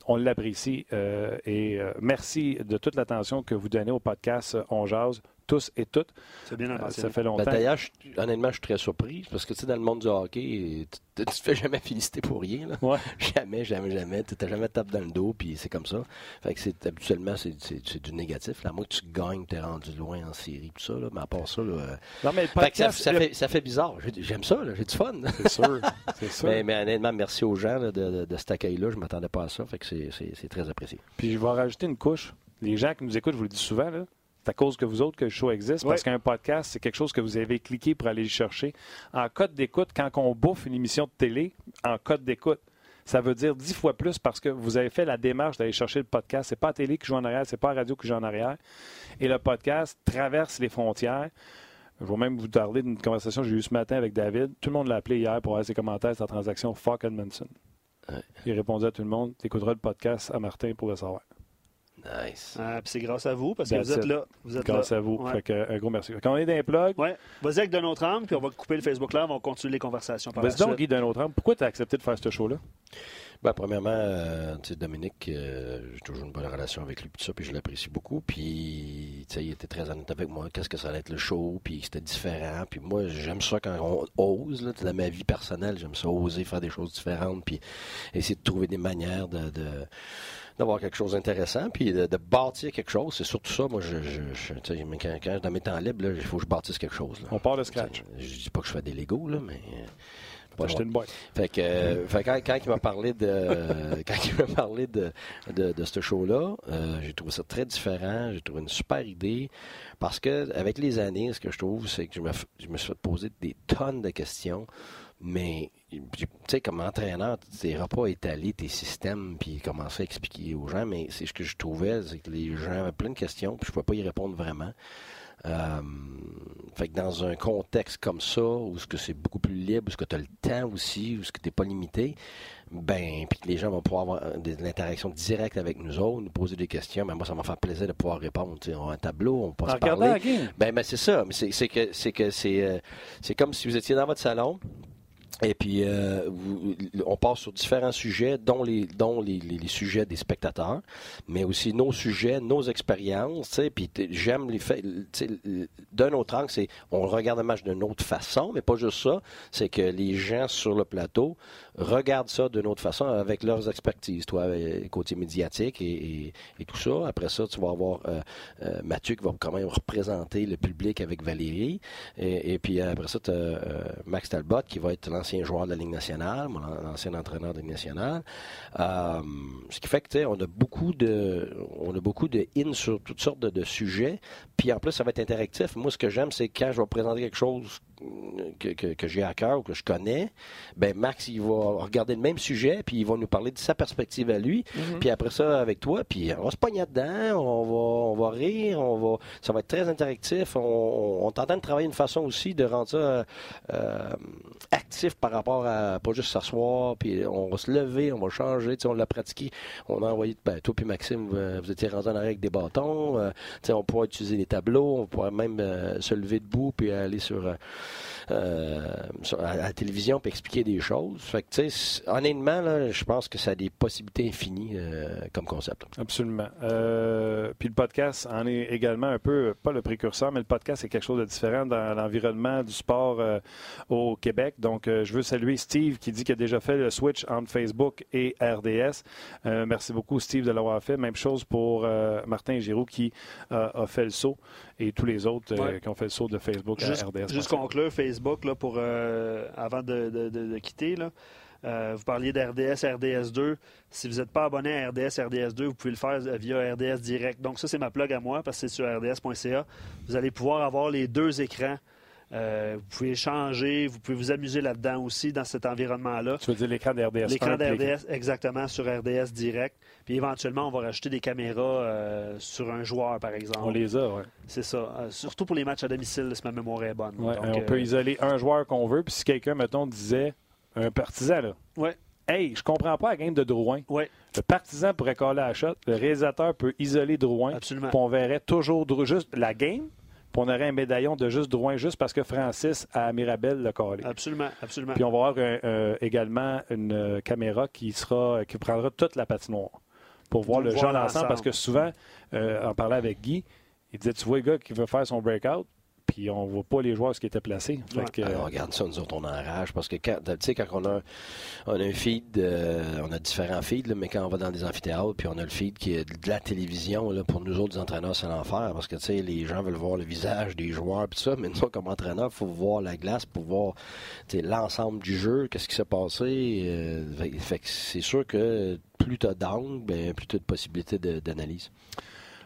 A: On l'apprécie euh, et euh, merci de toute l'attention que vous donnez au podcast euh, On Jase, tous et toutes.
B: C'est bien
A: Euh, ça fait
D: Ben,
A: longtemps.
D: D'ailleurs, honnêtement, je suis très surpris parce que tu sais, dans le monde du hockey, tu tu te fais jamais féliciter pour rien. là.
A: Ouais.
D: Jamais, jamais, jamais. Tu t'as jamais tapé dans le dos, puis c'est comme ça. Fait que c'est habituellement, c'est- c'est c'est du négatif. Là, à moins que tu gagnes, t'es rendu loin en série, tout ça. Là. Mais à part ça, là, euh,
A: Non, mais le
D: fait que ça, ça
A: le-
D: fait, ça fait bizarre. J'ai- J'aime ça, là. j'ai du fun.
A: C'est sûr. C'est sûr.
D: Mais, mais honnêtement, merci aux gens là, de, de- de cet accueil-là. Je m'attendais pas à ça. Fait que c'est- c'est c'est très apprécié.
A: Puis je vais rajouter une couche. Les gens qui nous écoutent, je vous le dis souvent, là, c'est à cause que vous autres que le show existe. Parce qu'un podcast, c'est quelque chose que vous avez cliqué pour aller le chercher. En code d'écoute, quand on bouffe une émission de télé, en code d'écoute, ça veut dire dix fois plus parce que vous avez fait la démarche d'aller chercher le podcast. C'est pas la télé qui joue en arrière, c'est pas la radio qui joue en arrière. Et le podcast traverse les frontières. Je vais même vous parler d'une conversation que j'ai eue ce matin avec David. Tout le monde l'a appelé hier pour avoir ses commentaires sur la transaction Fuck Edmondson.
D: Ouais.
A: Il répondait à tout le monde Tu écouteras le podcast à Martin pour le savoir.
D: Nice.
B: Ah, puis c'est grâce à vous parce que
A: That's
B: vous êtes
A: it.
B: là. Vous êtes
A: Grâce
B: là.
A: à vous.
B: Ouais.
A: Fait que, un gros merci. Quand on est dans les plugs,
B: Ouais. Vas-y avec D'un autre angle, puis on va couper le Facebook Live, on va continuer les conversations par
A: vas-y donc. Guy, d'un autre angle. Pourquoi tu as accepté de faire ce show-là?
D: Ben, premièrement, euh, tu sais, Dominique, euh, j'ai toujours une bonne relation avec lui, puis ça, puis je l'apprécie beaucoup. Puis, tu sais, il était très honnête avec moi. Qu'est-ce que ça allait être le show, puis c'était différent. Puis moi, j'aime ça quand on ose, là, dans ma vie personnelle, j'aime ça oser faire des choses différentes, puis essayer de trouver des manières de, de- d'avoir quelque chose d'intéressant, puis de, de bâtir quelque chose. C'est surtout ça, moi, je, je, quand, quand dans mes temps libres, il faut que je bâtisse quelque chose. là.
A: On part de scratch.
D: Je dis pas que je fais des Legos, là, mais... euh,
A: une boîte.
D: Fait que, euh, fait que quand, quand il m'a parlé de quand il m'a parlé de, de, de ce show-là, euh, j'ai trouvé ça très différent. J'ai trouvé une super idée parce que avec les années, ce que je trouve, c'est que je me, je me suis fait poser des tonnes de questions. Mais tu sais, comme entraîneur, tu n'iras pas étaler tes systèmes puis commencer à expliquer aux gens. Mais c'est ce que je trouvais, c'est que les gens avaient plein de questions puis je ne pouvais pas y répondre vraiment. Euh, fait que dans un contexte comme ça, où ce que c'est beaucoup plus libre, où ce que tu as le temps aussi, où ce que tu n'es pas limité, ben, puis que les gens vont pouvoir avoir de, l'interaction directe avec nous autres, nous poser des questions, ben moi, ça m'a fait plaisir de pouvoir répondre. On a un tableau, on peut se parler. Ben, ben c'est ça. Mais c'est que c'est que c'est euh, c'est comme si vous étiez dans votre salon. Et puis, euh, on passe sur différents sujets, dont les, dont les, les- sujets des spectateurs, mais aussi nos sujets, nos expériences. Puis j'aime les faits. D'un autre angle, c'est on regarde le match d'une autre façon, mais pas juste ça. C'est que les gens sur le plateau regardent ça d'une autre façon avec leurs expertises. Toi, euh, côté médiatique et, tout ça. Après ça, tu vas avoir euh, euh, Mathieu qui va quand même représenter le public avec Valérie. Et, puis après ça, tu as Max Talbot qui va être l'ancien joueur de la Ligue nationale, l'ancien entraîneur de la Ligue nationale. Euh, ce qui fait que tu sais, on a beaucoup de on a beaucoup de in sur toutes sortes de, de sujets. Puis en plus, ça va être interactif. Moi, ce que j'aime, c'est quand je vais présenter quelque chose que, que- que j'ai à cœur ou que je connais, ben Max, il va regarder le même sujet, puis il va nous parler de sa perspective à lui. Puis après ça, avec toi, puis on va se pogner dedans, on va, on va rire, on va, ça va être très interactif. On, on, on est en train de travailler une façon aussi de rendre ça euh, euh, actif par rapport à pas juste s'asseoir, puis on va se lever, on va changer. Tu sais, on l'a pratiqué. On a envoyé, ben, toi puis Maxime, vous, vous étiez rendu en arrière avec des bâtons. Euh, tu sais, on pourra utiliser des tableaux, on pourra même euh, se lever debout puis aller sur, euh, à, la télévision pour expliquer des choses. Fait honnêtement, je pense que ça a des possibilités infinies euh, comme concept.
A: Absolument. Euh, puis le podcast en est également un peu, pas le précurseur, mais le podcast est quelque chose de différent dans l'environnement du sport au Québec. Donc, je veux saluer Steve qui dit qu'il a déjà fait le switch entre Facebook et RDS. merci beaucoup, Steve, de l'avoir fait. Même chose pour Martin Giroux qui a fait le saut et tous les autres qui ont fait le saut de Facebook à RDS.
B: Juste conclure, Facebook, là, pour, euh, avant de, quitter, là, euh, vous parliez d'RDS, RDS2. Si vous n'êtes pas abonné à RDS, RDS2, vous pouvez le faire via RDS Direct. Donc ça, c'est ma plug à moi parce que c'est sur rds.ca. Vous allez pouvoir avoir les deux écrans euh, vous pouvez changer, vous pouvez vous amuser là-dedans aussi, dans cet environnement-là.
A: Tu veux dire l'écran d'RDS
B: L'écran d'RDS, exactement, sur RDS direct. Puis éventuellement, on va rajouter des caméras euh, sur un joueur, par exemple.
A: On les a, oui.
B: C'est ça. Euh, surtout pour les matchs à domicile, si ma mémoire est bonne.
A: on peut isoler un joueur qu'on veut, puis si quelqu'un, mettons, disait un partisan, là.
B: Ouais.
A: Hey, je comprends pas la game de Drouin.
B: Ouais.
A: Le partisan pourrait coller à la shot. Le réalisateur peut isoler Drouin.
B: Absolument.
A: Puis on verrait toujours juste la game, on aurait un médaillon de juste Drouin juste parce que Francis à Mirabel le collé.
B: Absolument, absolument.
A: Puis on va avoir également une euh, caméra qui sera qui prendra toute la patinoire pour voir le jeu ensemble parce que souvent, euh, en parlant avec Guy, il disait tu vois le gars qui veut faire son breakout, puis on voit pas les joueurs ce qui étaient placés.
D: on regarde ça, nous autres, on enrage, parce que quand, tu sais, quand on a, on a un feed, euh, on a différents feeds, mais quand on va dans des amphithéâtres, puis on a le feed qui est de la télévision, là, pour nous autres, les entraîneurs, c'est l'enfer, parce que, tu sais, les gens veulent voir le visage des joueurs, puis ça, mais nous, comme entraîneur, il faut voir la glace pour voir, l'ensemble du jeu, qu'est-ce qui s'est passé. Euh, fait que c'est sûr que plus tu as d'angles, ben, plus tu as de possibilités d'analyse.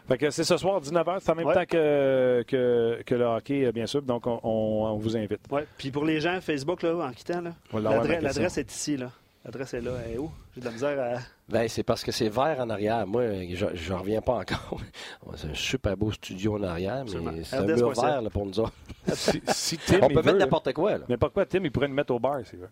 A: Fait que c'est ce soir, 19h, c'est en même temps que, que, le hockey, euh, bien sûr. Donc, on, vous invite.
B: Oui. Puis pour les gens, Facebook, là, en quittant, l'adresse est ici. là. L'adresse est là. Elle est où? J'ai de la misère à.
D: Ben, c'est parce que c'est vert en arrière. Moi, je ne reviens pas encore. c'est un super beau studio en arrière, mais c'est un mur vert là, pour nous autres.
A: si, Tim,
D: on peut mettre n'importe quoi.
A: N'importe quoi, Tim, il pourrait nous mettre au bar, c'est vrai.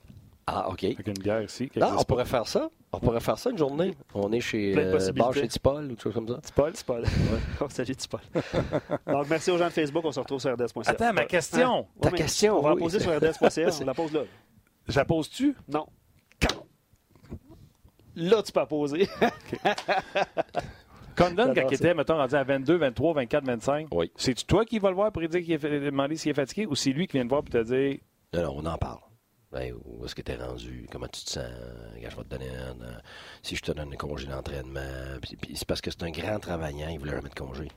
D: Ah, OK.
A: Avec une bière ici.
D: Non, on pourrait faire ça. On pourrait faire ça une journée. On est chez euh, bar chez Tipol ou quelque chose comme ça.
B: Tipol? Tipol. Ouais. on salue Tipol. Donc, merci aux gens de Facebook. On se retrouve sur RDS.ca.
A: Attends, ma question.
D: Hein? Ta question,
B: On va la poser sur RDS.ca. on la pose là.
A: Je la pose-tu?
B: Non. Quand? Là, tu peux la poser.
A: Condon, quand il était, mettons, rendu à 22, 23, 24, 25,
D: oui.
A: c'est-tu toi qui vas le voir pour lui dire qu'il est, demander s'il est fatigué ou c'est lui qui vient te voir pour te dire?
D: Non, non, on en parle. Ben, où est-ce que tu es rendu? Comment tu te sens? je vais te donner un, si je te donne un congé d'entraînement. c'est parce que c'est un grand travaillant, il voulait remettre congé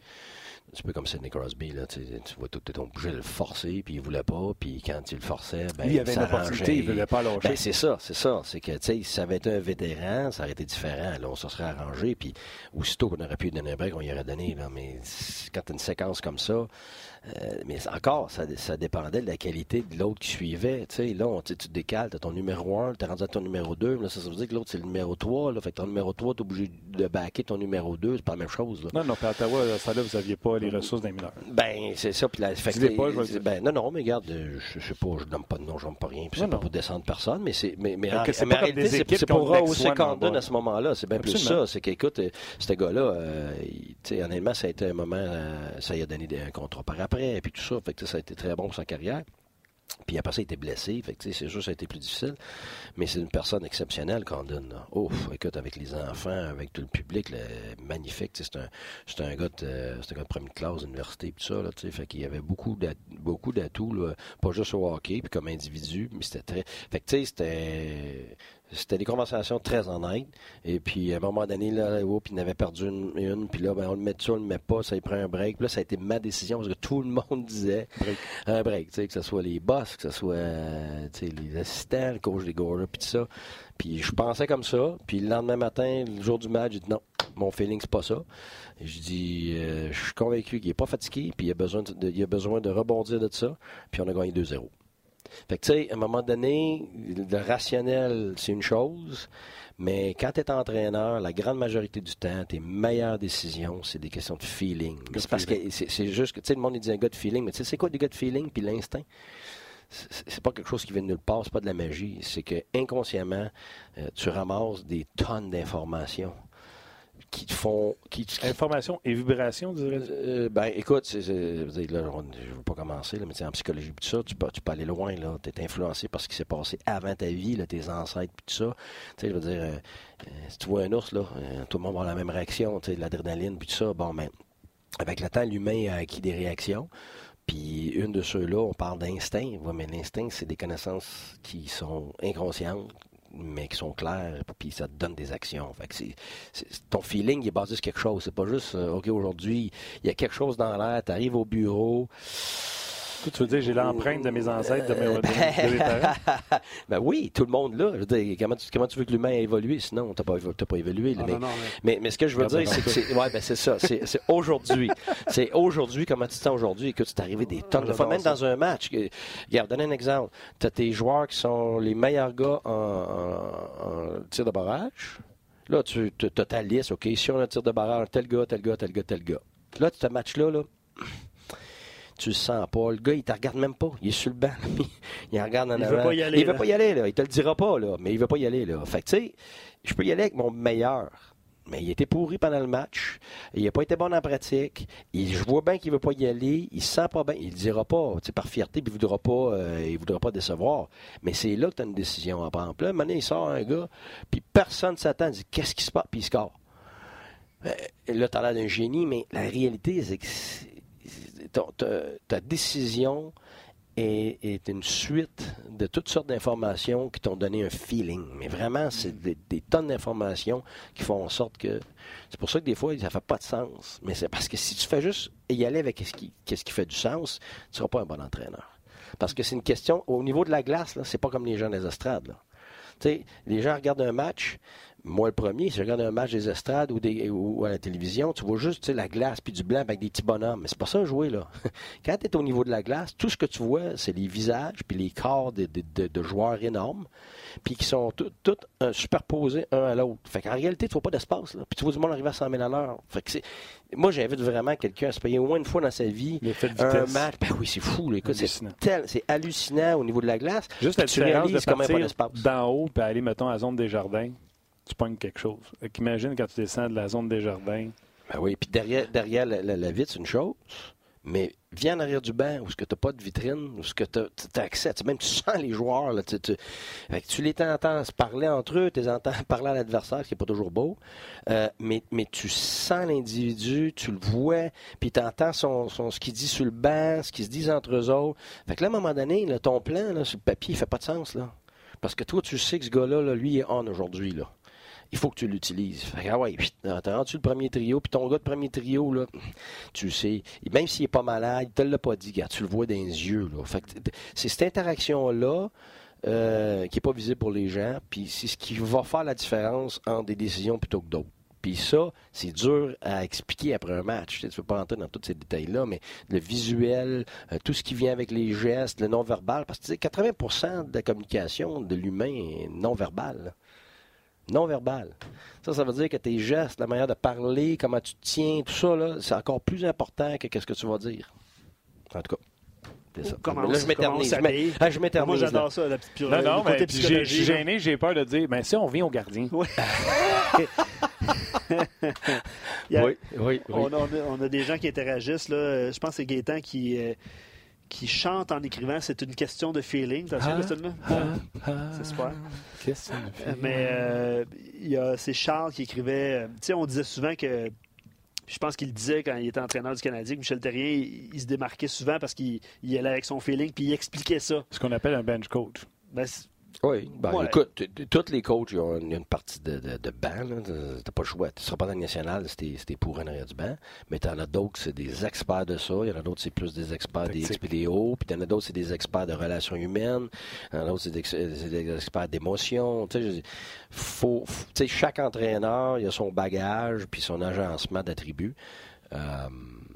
D: un peu comme Sidney Crosby, là, tu, vois tout, es obligé de le forcer, puis il voulait pas, puis quand il le forçait, ben,
A: il avait une opportunité, il voulait pas lâcher.
D: Ben, c'est ça, c'est ça. C'est que, tu sais, si ça avait été un vétéran, ça aurait été différent. Là, on se serait arrangé, puis aussitôt qu'on aurait pu lui donner un break, on y aurait donné, là. Mais quand tu as une séquence comme ça, euh, mais encore, ça, ça, dépendait de la qualité de l'autre qui suivait. Tu sais, là, tu te décales, tu as ton numéro 1, tu es rendu à ton numéro 2. Là, ça, veut dire que l'autre, c'est le numéro 3. Là, fait que ton numéro 3, tu es obligé de backer ton numéro 2. C'est pas la même chose. Là.
A: Non, non, puis à Ottawa, ça là, vous n'aviez pas les ressources d'un mineur.
D: Ben, c'est ça. Puis la,
A: fait pas, je
D: ben, non, non, mais regarde, je, je sais pas, je donne pas de nom, je donne pas rien. Puis c'est pas pour descendre personne, mais c'est mais, mais, en,
A: mais réalité,
D: c'est pour Rose Condon à ce moment-là. C'est bien plus ça. C'est qu'écoute, euh, ce gars-là, euh, honnêtement, ça a été un moment, euh, ça lui a donné un contrat par après, puis tout ça. Fait que ça a été très bon pour sa carrière. Puis après ça, il était blessé. Fait que, c'est sûr, ça a été plus difficile. Mais c'est une personne exceptionnelle, Condon. Ouf, écoute, avec les enfants, avec tout le public, magnifique. C'est un, c'est un, gars de, un gars de première classe, université, tout ça. Là, fait qu'il y avait beaucoup, beaucoup d'atouts, pas juste au hockey, puis comme individu, mais c'était très. Fait que, tu sais, c'était c'était des conversations très honnêtes. Et puis, à un moment donné, là, oh, puis il avait perdu une, puis là, ben, on le met dessus, on le met pas, ça il prend un break. Puis là, ça a été ma décision parce que tout le monde disait un break, que ce soit les boss, que ce soit les assistants, le coach des Gordon, puis tout ça. Puis je pensais comme ça. Puis le lendemain matin, le jour du match, j'ai dit non, mon feeling, c'est pas ça. Et je dis, euh, je suis convaincu qu'il est pas fatigué, puis il a besoin de, il a besoin de rebondir de ça. Puis on a gagné 2-0. Fait que, tu sais, à un moment donné, le rationnel, c'est une chose, mais quand tu es entraîneur, la grande majorité du temps, tes meilleures décisions, c'est des questions de feeling. C'est parce que c'est juste que, tu sais, le monde, il dit un gars de feeling, mais tu sais, c'est quoi du gars de feeling puis l'instinct? c'est pas quelque chose qui vient de nulle part, c'est pas de la magie. C'est que inconsciemment, euh, tu ramasses des tonnes d'informations qui font. Qui,
A: Information et vibration, dirais
D: euh, ben, écoute, c'est, je ne veux pas commencer, là, mais en psychologie, tout ça, tu peux, tu peux aller loin. Tu es influencé par ce qui s'est passé avant ta vie, là, tes ancêtres, puis tout ça. Tu sais, je veux dire, euh, euh, si tu vois un ours, là, tout le monde va avoir la même réaction, tu sais, de l'adrénaline, puis tout ça. Bon, mais ben, avec le temps, l'humain a acquis des réactions. Puis une de ceux-là, on parle d'instinct. mais l'instinct, c'est des connaissances qui sont inconscientes, mais qui sont claires, puis ça te donne des actions. Fait ton feeling est basé sur quelque chose. C'est pas juste, euh, OK, aujourd'hui, il y a quelque chose dans l'air, tu arrives au bureau,
A: tu veux dire, j'ai l'empreinte de mes ancêtres, de mes, parents?
D: ben oui, tout le monde là. Je veux dire, comment, tu, comment tu veux que l'humain ait évolué? Sinon, tu n'as pas, pas, évolué. Ah, mais, mais, ce que je veux dire, c'est que c'est ouais, ben c'est ça. C'est aujourd'hui. c'est aujourd'hui, comment tu te sens aujourd'hui, que tu t'es arrivé des tonnes de fois, même dans un match. Regarde, donne un exemple. Tu as tes joueurs qui sont les meilleurs gars en, tir de barrage. Là, tu as ta liste, OK, si on a un tir de barrage, tel gars, tel gars, tel gars, tel gars. Là, tu as match-là, là tu le sens pas. Le gars, il te regarde même pas. Il est sur le banc. il regarde en
B: il
D: avant.
B: Veut pas y aller,
D: il veut pas y aller, là. Il te le dira pas, là. Mais il veut pas y aller, là. Fait que, tu sais, je peux y aller avec mon meilleur. Mais il était pourri pendant le match. Il n'a pas été bon en pratique. Il, je vois bien qu'il ne veut pas y aller. Il se sent pas bien. Il ne dira pas, par fierté, puis il ne voudra pas, euh, voudra pas décevoir. Mais c'est là que tu as une décision à prendre. Puis là, maintenant, il sort un gars, puis personne ne s'attend. Il dit Qu'est-ce qui se passe? Puis il score. Euh, là, tu as l'air d'un génie, mais la réalité, c'est que ta, décision est, une suite de toutes sortes d'informations qui t'ont donné un feeling. Mais vraiment, c'est des, tonnes d'informations qui font en sorte que. C'est pour ça que des fois, ça fait pas de sens. Mais c'est parce que si tu fais juste y aller avec ce qui, ce qui fait du sens, tu ne seras pas un bon entraîneur. Parce que c'est une question, au niveau de la glace, c'est pas comme les gens des estrades. Là. les gens regardent un match, moi, le premier, si je regarde un match des estrades ou, des, ou à la télévision, tu vois juste la glace puis du blanc avec des petits bonhommes. Mais c'est pas ça jouer, là. Quand tu es au niveau de la glace, tout ce que tu vois, c'est les visages puis les corps de, joueurs énormes puis qui sont tous superposés un à l'autre. Fait qu'en réalité, tu vois pas d'espace, là. Puis tu vois du monde arriver à 100 000 à l'heure. Fait que c'est... Moi, j'invite vraiment quelqu'un à se payer au moins une fois dans sa vie un match. Ben oui, c'est fou. Écoute, c'est, hallucinant au niveau de la glace.
A: Juste la différence de partir d'en haut puis aller, mettons, à la zone des jardins tu pognes quelque chose. Imagine quand tu descends de la zone des jardins.
D: Ben oui, puis derrière, derrière la, vitre, c'est une chose, mais viens en arrière du banc où ce que tu n'as pas de vitrine, où ce que tu as, accès, même tu sens les joueurs, là, tu, tu, les entends se parler entre eux, tu les entends parler à l'adversaire, ce qui n'est pas toujours beau, euh, mais, mais tu sens l'individu, tu le vois, puis tu entends son, son, ce qu'il dit sur le banc, ce qu'ils se disent entre eux autres. Fait que là, à un moment donné, ton plan là, sur le papier, il fait pas de sens. Là. Parce que toi, tu sais que ce gars-là, là, lui, est on aujourd'hui. Là il faut que tu l'utilises. ah ouais, t'as rendu le premier trio, puis ton gars de premier trio, là, tu sais, même s'il n'est pas malade, il te l'a pas dit, tu le vois dans les yeux. C'est cette interaction-là euh, qui n'est pas visible pour les gens, puis c'est ce qui va faire la différence entre des décisions plutôt que d'autres. Puis ça, c'est dur à expliquer après un match. Tu ne peux pas rentrer dans tous ces détails-là, mais le visuel, euh, tout ce qui vient avec les gestes, le non-verbal, parce que 80% de la communication de l'humain est non-verbal non-verbal. Ça, ça veut dire que tes gestes, la manière de parler, comment tu te tiens, tout ça, c'est encore plus important que ce que tu vas dire. En tout cas.
B: Ça. Comment, là, je m'éternise. Je,
D: je m'éternise.
B: Moi, j'adore ça, la petite pure.
A: Non, non, mais suis gêné, j'ai peur de dire, ben si on vient au gardien.
B: Oui.
D: oui, oui,
B: On, a, on, a, des gens qui interagissent. Là. Je pense que c'est Gaétan qui, euh, qui chante en écrivant, c'est une question de feeling. T'as ah, là ah, ah, C'est super. Mais euh, c'est Charles qui écrivait. Euh, tu sais, on disait souvent que. Je pense qu'il disait quand il était entraîneur du Canadien que Michel Terrier, il, se démarquait souvent parce qu'il allait avec son feeling puis il expliquait ça.
A: Ce qu'on appelle un bench coach.
D: Ben, oui, ben, écoute, tous les coachs, ils ont une, partie de, de, de banc. T'as pas le choix. Tu seras pas dans le national, c'était pour un arrière du banc. Mais t'en as d'autres, c'est des experts de ça. Il y en a d'autres, c'est plus des experts des XPDO. Puis t'en as d'autres, c'est des experts de relations humaines. Il y en a d'autres, c'est des, experts d'émotions. Tu sais, chaque entraîneur, il a son bagage puis son agencement d'attributs. Euh,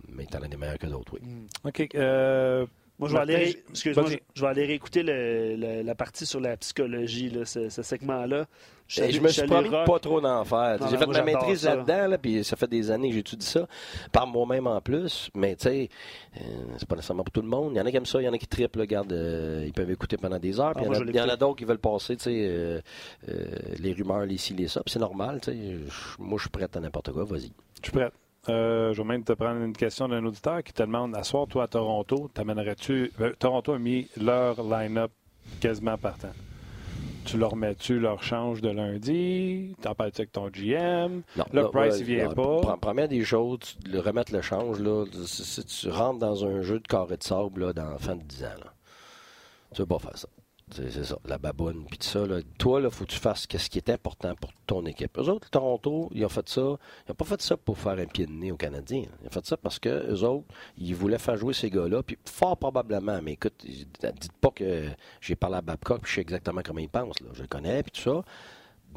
D: mais t'en as des meilleurs que d'autres, oui.
A: OK. Euh
B: Moi, je vais,
A: Martin,
B: aller, excuse-moi,
A: vas-y.
B: je- je vais aller réécouter le- le- la partie sur la psychologie, là, ce, ce segment-là.
D: Et
B: salue-
D: je me suis promis de pas trop d'en faire.
B: Non,
D: J'ai
B: non,
D: fait
B: moi,
D: ma maîtrise
B: ça.
D: là-dedans, là, puis ça fait des années que j'étudie ça, par moi-même en plus. Mais tu sais, euh, c'est pas nécessairement pour tout le monde. Il y en a qui aiment ça, il y en a qui triplent, là, regarde, euh, ils peuvent écouter pendant des heures.
B: Ah,
D: Puis il y en
B: moi,
D: a-
B: je
D: il y en a
B: l'écoute.
D: d'autres qui veulent passer, tu sais, euh, euh, les rumeurs, les ci, les ça. Puis c'est normal, tu sais. Je- Moi, je suis prêt à n'importe quoi, vas-y.
A: Je suis prêt. Euh, je vais même te prendre une question d'un auditeur qui te demande à soir, toi, à Toronto, t'amènerais-tu. euh, Toronto a mis leur line-up quasiment partant. Tu leur mets-tu, leur change de lundi? T'en parles-tu avec ton GM?
D: Non,
A: Le
D: là,
A: Price,
D: ouais,
A: il vient
D: non,
A: pas.
D: pre- Première des choses, tu- le remettre le change, là, si, tu rentres dans un jeu de carré de sable là, dans fin de 10 ans, là, tu veux pas faire ça. C'est ça, la baboune, puis tout ça. Là. Toi, il faut que tu fasses ce qui est important pour ton équipe. Eux autres, Toronto, ils ont fait ça. Ils n'ont pas fait ça pour faire un pied de nez aux Canadiens. Ils ont fait ça parce que eux autres, ils voulaient faire jouer ces gars-là. Puis fort probablement, mais écoute, dites pas que j'ai parlé à Babcock, puis je sais exactement comment il pense. Là. Je le connais, puis tout ça.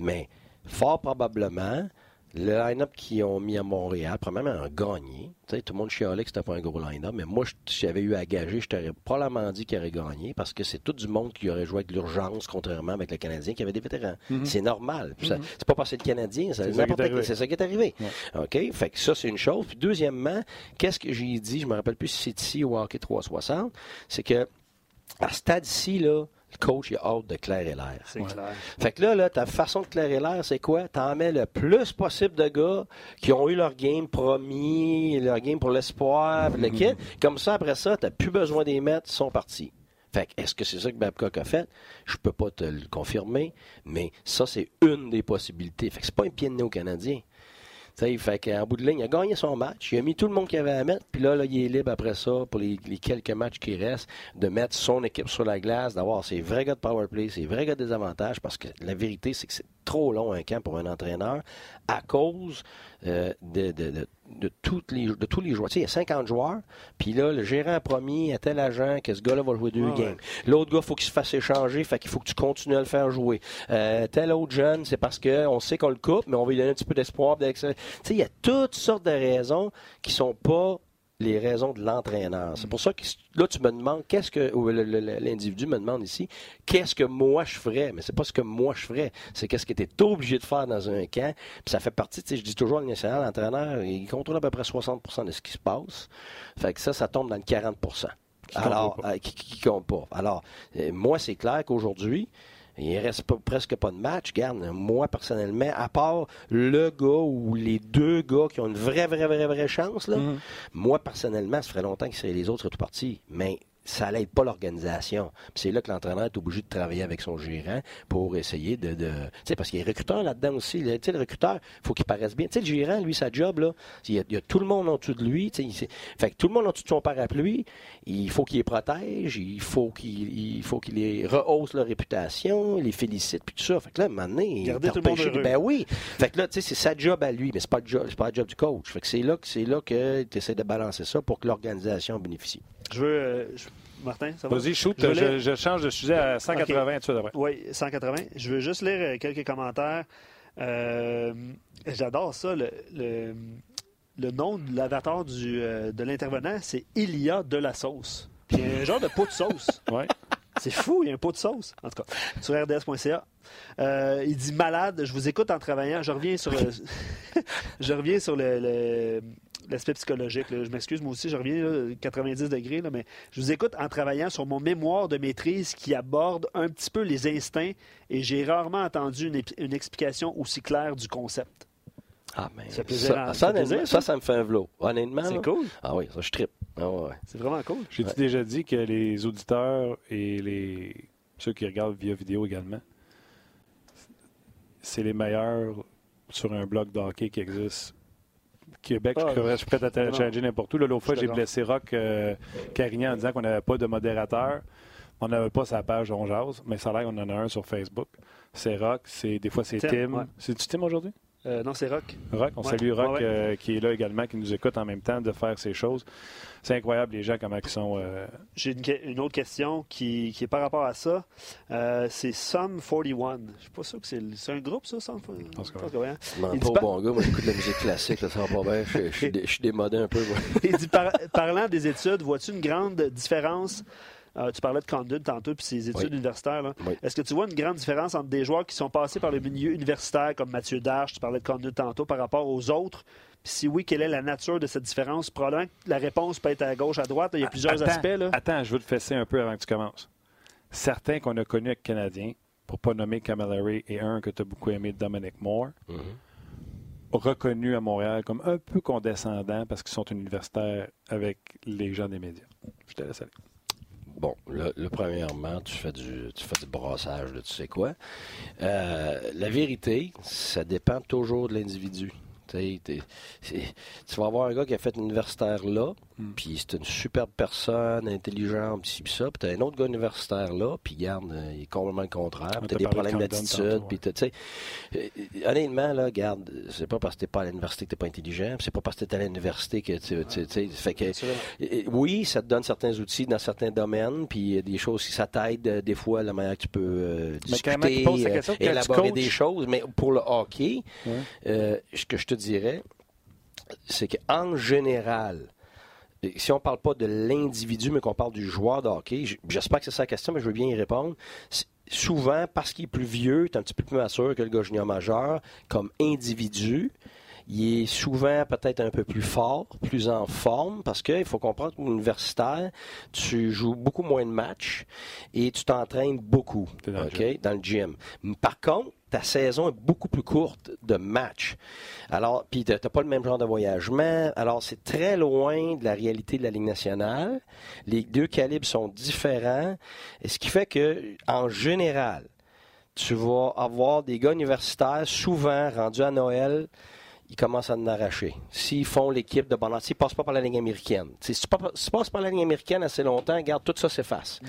D: Mais fort probablement, le line-up qu'ils ont mis à Montréal, premièrement, a gagné. Tout le monde chialait que c'était pas un gros line-up, mais moi, si j'avais eu à gager, je t'aurais probablement dit qu'il aurait gagné parce que c'est tout du monde qui aurait joué avec l'urgence, contrairement avec le Canadien qui avait des vétérans. C'est normal. Puis ça- C'est pas parce que c'est le Canadien,
A: Mhm. C'est ça
D: ça qui est arrivé. OK? Fait que ça, c'est une chose. Puis deuxièmement, qu'est-ce que j'ai dit, je me rappelle plus si c'est ici ou Hockey 360, c'est que à ce stade-ci, là, coach il a hâte de clairer l'air.
B: C'est clair.
D: Fait que là, là, ta façon de clairer l'air, c'est quoi? T'en mets le plus possible de gars qui ont eu leur game promis, leur game pour l'espoir, le kit. Comme ça, après ça, t'as plus besoin des mettre, ils sont partis. Fait que, est-ce que c'est ça que Babcock a fait? Je peux pas te le confirmer, mais ça, c'est une des possibilités. Fait que c'est pas un pied de nez au Canadien. T'sais, fait qu'en bout de ligne, il a gagné son match. Il a mis tout le monde qu'il avait à mettre. Puis là, il est libre après ça, pour les, quelques matchs qui restent, de mettre son équipe sur la glace, d'avoir ses vrais gars de power play, ses vrais gars de désavantages. Parce que la vérité, c'est que c'est trop long un camp pour un entraîneur à cause euh, de, de, de, de toutes les, de tous les joueurs. Tu sais, il y a 50 joueurs. Puis là, le gérant a promis à tel agent que ce gars-là va jouer deux games. L'autre gars, il faut qu'il se fasse échanger, fait qu'il faut que tu continues à le faire jouer. Euh, tel autre jeune, c'est parce qu'on sait qu'on le coupe, mais on va lui donner un petit peu d'espoir. Tu sais, il y a toutes sortes de raisons qui sont pas les raisons de l'entraîneur. C'est pour ça que là, tu me demandes, qu'est-ce que, l'individu me demande ici, qu'est-ce que moi je ferais? Mais c'est pas ce que moi je ferais, c'est qu'est-ce que tu es obligé de faire dans un camp. Puis ça fait partie, tu sais, je dis toujours, le national, l'entraîneur, il contrôle à peu près 60% de ce qui se passe. Fait que ça, ça tombe dans le 40 Alors, euh, qui, qui, qui compte pas. Alors, euh, moi, c'est clair qu'aujourd'hui, il reste pas- presque pas de match. Garde, moi, personnellement, à part le gars ou les deux gars qui ont une vraie, vraie, vraie, vraie chance, là, moi, personnellement, ça ferait longtemps que les autres seraient tout partis. Mais ça n'aide pas l'organisation. C'est là que l'entraîneur est obligé de travailler avec son gérant pour essayer de... de... Tu sais, parce qu'il y a recruteur là-dedans aussi. là. Tu sais, le recruteur, faut qu'il paraisse bien. Tu sais, le gérant, lui, sa job, là, il y a, il y a tout le monde en dessous de lui. tu sais, il Fait que tout le monde en dessous de son parapluie, il faut qu'il les protège, il faut qu'il il faut qu'il les rehausse leur réputation, les félicite, puis tout ça. Fait que là, maintenant, il
B: Garder
D: est
B: tout le monde heureux.
D: Ben oui. Fait que là, tu sais, c'est sa job à lui, mais c'est pas le job, c'est pas le job du coach. Fait que c'est là que c'est là que tu essaies de balancer ça pour que l'organisation bénéficie.
B: Je veux. euh, je- Martin, ça va?
A: Vas-y, shoot.
B: Je
A: Je,
B: voulais-
A: je change de sujet à 180 tout de suite.
B: Oui, 180. Je veux juste lire euh, quelques commentaires. Euh, J'adore ça. Le, le, le nom de l'avatar du, euh, de l'intervenant, c'est Ilia de la sauce. Puis il y a un genre de pot de sauce.
A: Ouais.
B: C'est fou, il y a un pot de sauce. En tout cas, sur rds.ca. Euh, il dit malade, je vous écoute en travaillant. Je reviens sur, le- je reviens sur le- le- l'aspect psychologique. là. Je m'excuse, moi aussi, je reviens là, 90 degrés, là, mais je vous écoute en travaillant sur mon mémoire de maîtrise qui aborde un petit peu les instincts et j'ai rarement entendu une, une explication aussi claire du concept.
D: Ah, mais
B: Ça
D: ça, ça,
B: ça plaisir,
D: me fait un vlot. Honnêtement.
B: C'est cool.
D: Ah oui, ça, je trippe. Ah ouais.
B: C'est vraiment cool.
A: J'ai-tu déjà dit que les auditeurs et les ceux qui regardent via vidéo également, c'est les meilleurs sur un blog de hockey qui existe. Québec,
B: Ah,
A: je, suis prêt à changer n'importe où. L'autre fois, j'ai blessé Rock euh, Carignan en disant qu'on n'avait pas de modérateur. On n'avait pas sa page On Jase, mais ça a l'air qu'on en a un sur Facebook. C'est Rock, c'est des fois c'est
B: Tim,
A: Tim.
B: ouais.
A: C'est-tu Tim aujourd'hui?
B: Euh, non, c'est Rock.
A: Rock, on
B: Ouais.
A: salue Rock
B: Ouais, ouais.
A: euh, qui est là également, qui nous écoute en même temps de faire ces choses. C'est incroyable les gens comment ils sont. euh,
B: J'ai une, autre question qui, qui est par rapport à ça. Euh, c'est Sum 41. Je suis pas sûr que c'est c'est un groupe, ça, Sum 41?
A: pense que
B: Je pense que hein.
D: Je pas au
B: pas-
D: bon gars, moi j'écoute de la musique classique, là, ça va pas bien. Je, je suis dé- je suis démodé un peu. moi.
B: Il dit, par- parlant des études, vois-tu une grande différence? Euh, tu parlais de Condon tantôt, puis ses études
D: Oui.
B: universitaires. là.
D: Oui.
B: Est-ce que tu vois une grande différence entre des joueurs qui sont passés par le milieu universitaire, comme Mathieu Darche, tu parlais de Condon tantôt, par rapport aux autres? Puis si oui, quelle est la nature de cette différence? Probablement que la réponse peut être à gauche, à droite. Il y a plusieurs
A: attends,
B: aspects. Là.
A: Attends, je veux te fesser un peu avant que tu commences. Certains qu'on a connus avec Canadiens, pour pas nommer Camilleri et un que tu as beaucoup aimé, Dominic Moore,
D: Mhm.
A: reconnus à Montréal comme un peu condescendants parce qu'ils sont universitaires avec les gens des médias. Je te laisse aller.
D: Bon, là, là, premièrement, tu fais du, tu fais du brassage, là, tu sais quoi. Euh, la vérité, ça dépend toujours de l'individu. Tu vas avoir un gars qui a fait universitaire là,
A: Hmm.
D: puis c'est une superbe personne, intelligente, puis ci, puis ça. Puis t'as un autre gars universitaire là, puis garde, euh, il est complètement le contraire.
A: On
D: Puis
A: t'a
D: t'as des problèmes d'attitude, puis tu sais. euh, honnêtement, là, garde, c'est pas parce que t'es pas à l'université que t'es pas intelligent, c'est pas parce que t'es à l'université que tu sais, fait que oui, ça te donne certains outils dans certains domaines, puis il y a des choses qui ça t'aide euh, des fois la manière que tu peux
A: Mais quand même,
D: discuter, élaborer des choses. Mais pour le hockey, ce que je te dirais, c'est qu'en général, si on parle pas de l'individu, mais qu'on parle du joueur de hockey, j'espère que c'est ça la question, mais je veux bien y répondre. Souvent, parce qu'il est plus vieux, tu un petit peu plus mature que le gars junior majeur, comme individu, il est souvent peut-être un peu plus fort, plus en forme, parce qu'il faut comprendre qu'au universitaire, tu joues beaucoup moins de matchs et tu t'entraînes beaucoup
A: dans
D: dans le gym. Par contre, ta saison est beaucoup plus courte de matchs. Alors, puis tu n'as pas le même genre de voyagement. Alors, c'est très loin de la réalité de la Ligue nationale. Les deux calibres sont différents. Et ce qui fait que, en général, tu vas avoir des gars universitaires, souvent rendus à Noël, ils commencent à en arracher. S'ils font l'équipe de bonheur, s'ils passent pas par la ligne américaine. T'sais, Si tu, passes par la ligne américaine assez longtemps, regarde, tout ça s'efface.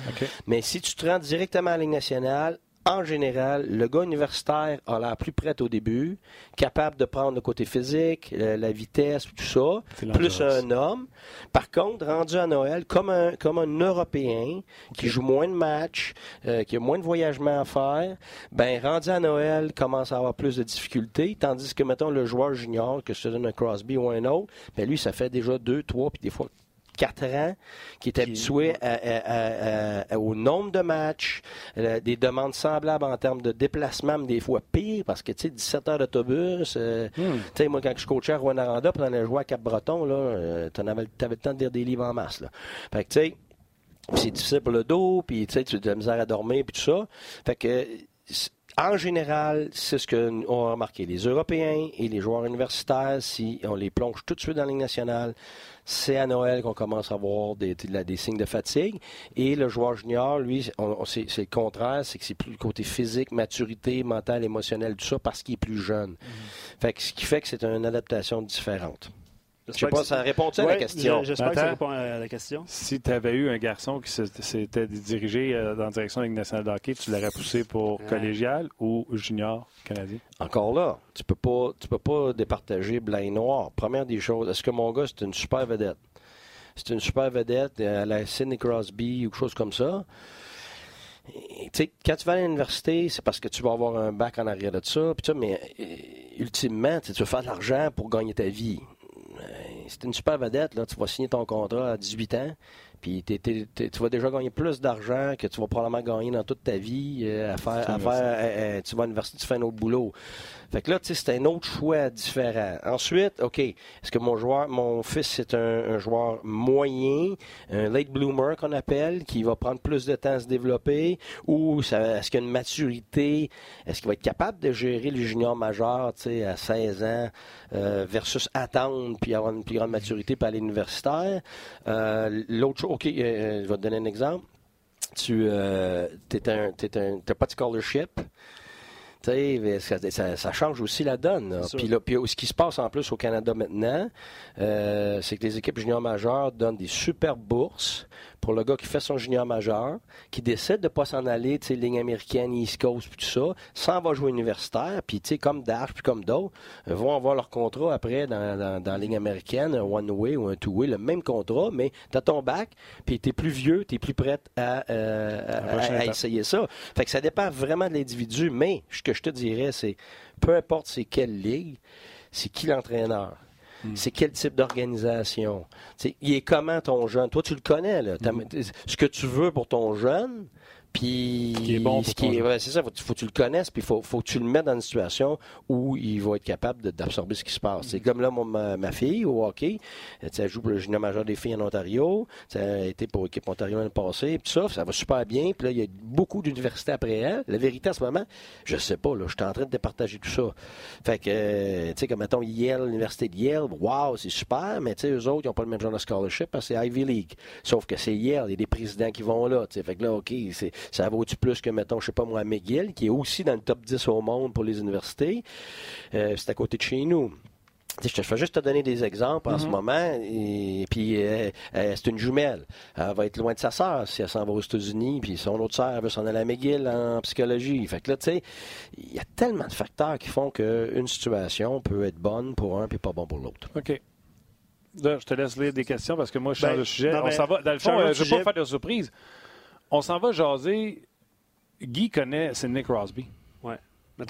D: Mais si tu te rends directement à la Ligue nationale, en général, le gars universitaire a l'air plus prêt au début, capable de prendre le côté physique, la, vitesse, tout ça, plus un homme. Par contre, rendu à Noël, comme un, comme un Européen qui joue moins de matchs, euh, qui a moins de voyagements à faire, ben rendu à Noël, commence à avoir plus de difficultés, tandis que, mettons, le joueur junior, que te donne un Crosby ou un autre, ben lui, ça fait déjà deux, trois, puis des fois quatre ans, qui est habitué à- à- à- à- au nombre de matchs, euh, des demandes semblables en termes de déplacement, mais des fois pire, parce que, tu sais, 17 heures d'autobus, euh,
A: Hmm.
D: tu sais, moi, quand je coachais à Rwanda, puis on allait jouer à Cap-Breton, là, euh, t'en avais, t'avais le temps de lire des livres en masse, là. Fait que, tu sais, c'est difficile pour le dos, puis tu sais, tu as de la misère à dormir, puis tout ça. Fait que, en général, c'est ce qu'on a remarqué. Les Européens et les joueurs universitaires, si on les plonge tout de suite dans la Ligue nationale, c'est à Noël qu'on commence à avoir des, des- des signes de fatigue. Et le joueur junior, lui, on- on- c'est c'est le contraire, c'est que c'est plus le côté physique, maturité, mental, émotionnel, tout ça, parce qu'il est plus jeune. Fait que ce qui fait que c'est une adaptation différente. Je sais
B: J'espère
D: pas,
B: que
D: ça répond à la question?
B: J'espère que ça répond à la question.
A: Si tu avais eu un garçon qui s'était dirigé euh, dans la direction de la Ligue nationale de hockey, tu l'aurais poussé pour
B: Ouais.
A: collégial ou junior canadien?
D: Encore là, tu peux pas, tu peux pas départager blanc et noir. Première des choses, est-ce que mon gars c'est une super vedette? C'est une super vedette euh, à la Sidney Crosby ou quelque chose comme ça. Quand tu vas à l'université, c'est parce que tu vas avoir un bac en arrière de ça, puis ça, mais euh, ultimement, tu sais, tu veux faire de l'argent pour gagner ta vie. C'est une super vedette, là, tu vas signer ton contrat à 18 ans, puis tu vas déjà gagner plus d'argent que tu vas probablement gagner dans toute ta vie euh, à faire, à faire euh, euh, tu vas à l'université, tu fais un autre boulot. Fait que là, tu sais, c'est un autre choix différent. Ensuite, OK, est-ce que mon joueur, mon fils, c'est un, un joueur moyen, un late bloomer qu'on appelle, qui va prendre plus de temps à se développer, ou est-ce qu'il y a une maturité, est-ce qu'il va être capable de gérer le junior majeur, tu sais, à 16 ans, euh, versus attendre puis avoir une plus grande maturité puis aller. Euh, L'autre chose, OK, euh, je vais te donner un exemple. Tu euh, t'es un, t'es un, t'as pas de scholarship. Ça, ça- ça change aussi la donne. là. Puis là, puis ce qui se passe en plus au Canada maintenant, euh, c'est que les équipes juniors majeures donnent des super bourses pour le gars qui fait son junior majeur, qui décide de ne pas s'en aller, tu sais, ligne américaine, East Coast, puis tout ça, s'en va jouer universitaire, puis tu sais, comme Dash, puis comme d'autres, euh, vont avoir leur contrat après dans, dans, dans la ligne américaine, un one-way ou un two-way, le même contrat, mais tu as ton bac, puis tu es plus vieux, tu es plus prêt à, euh, à, à essayer ça. Fait que ça dépend vraiment de l'individu, mais ce que je te dirais, c'est peu importe c'est quelle ligue, c'est qui l'entraîneur. Hmm. C'est quel type d'organisation? Il est comment ton jeune? Toi, tu le connais. Là. Hmm. Ce que tu veux pour ton jeune, puis,
A: qui est bon
D: c'est ça, faut, faut que tu le connaisses, puis faut, faut que tu le mettes dans une situation où il va être capable d'absorber ce qui se passe. C'est comme là, ma, fille au hockey, elle joue pour le junior majeur des filles en Ontario, elle a été pour l'équipe Ontario l'année passée, puis ça, ça va super bien, puis là, il y a beaucoup d'universités après elle. La vérité, en ce moment, je sais pas, là, je suis en train de départager tout ça. Fait que, euh, tu sais, comme mettons Yale, l'université de Yale, wow, c'est super, mais tu sais, eux autres, ils n'ont pas le même genre de scholarship parce que c'est Ivy League. Sauf que c'est Yale, il y a des présidents qui vont là, tu sais. Fait que là, OK, c'est ça vaut-tu plus que, mettons, je sais pas moi, McGill, qui est aussi dans le top 10 au monde pour les universités? Euh, c'est à côté de chez nous. Je te fais juste te donner des exemples en ce mm-hmm. moment. Et puis, euh, euh, c'est une jumelle. Elle va être loin de sa sœur si elle s'en va aux États-Unis. Puis son autre sœur veut s'en aller à McGill en psychologie. Fait que là, tu sais, il y a tellement de facteurs qui font qu'une situation peut être bonne pour un puis pas bon pour l'autre.
A: OK. Là, je te laisse lire des questions parce que moi, je change de ben, sujet. On s'en va. Dans le fond, je ne veux pas faire de surprise. On s'en va jaser. Guy connaît Sidney Crosby.
B: Ouais.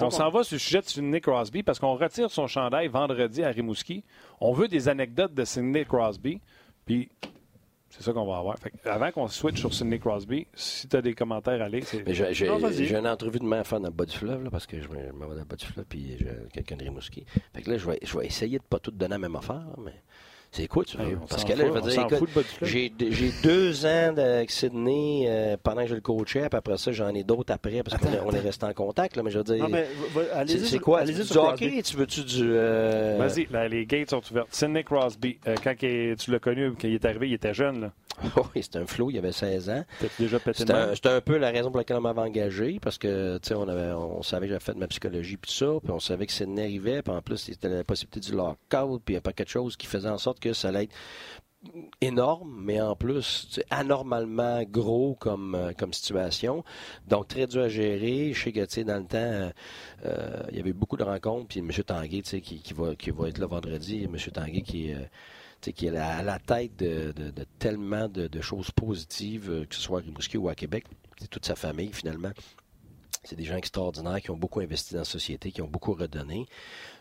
A: on s'en va sur le sujet de Sidney Crosby parce qu'on retire son chandail vendredi à Rimouski. On veut des anecdotes de Sidney Crosby. Puis c'est ça qu'on va avoir. avant qu'on switch sur Sidney Crosby, si tu as des commentaires, allez.
D: J'ai une entrevue de ma femme le bas du fleuve, là, parce que je m'en vais dans le bas du fleuve, puis j'ai quelqu'un de Rimouski. Fait que là, je vais, je vais essayer de ne pas tout donner la même affaire, mais c'est quoi tu veux? Parce que là, je veux dire, j'ai, j'ai deux ans avec Sydney euh, pendant que je le coachais, puis après ça, j'en ai d'autres après, parce qu'on est, resté en contact, là, mais je veux dire. c'est, quoi? Allez-y du hockey, tu veux-tu du. Euh...
A: Vas-y, les gates sont ouvertes. Sidney Crosby, euh, quand tu l'as connu, quand il est arrivé, il était jeune, là.
D: oui, c'était un flou, il avait 16 ans.
A: déjà pété
D: c'était, un, c'était un peu la raison pour laquelle on m'avait engagé, parce que, tu sais, on, avait, on savait que j'avais fait de ma psychologie, puis tout ça, puis on savait que Sydney arrivait, puis en plus, c'était la possibilité du lockout, puis il n'y a pas quelque chose qui faisait en sorte que ça allait être énorme, mais en plus anormalement gros comme, euh, comme situation. Donc très dur à gérer. Je sais que dans le temps, euh, il y avait beaucoup de rencontres. Puis M. Tanguay, tu sais, qui, qui, va, qui va être là vendredi, M. Tanguay qui est. Euh, qui est à la tête de, de, tellement de, de, choses positives, que ce soit à Rimouski ou à Québec. C'est toute sa famille, finalement. C'est des gens extraordinaires qui ont beaucoup investi dans la société, qui ont beaucoup redonné.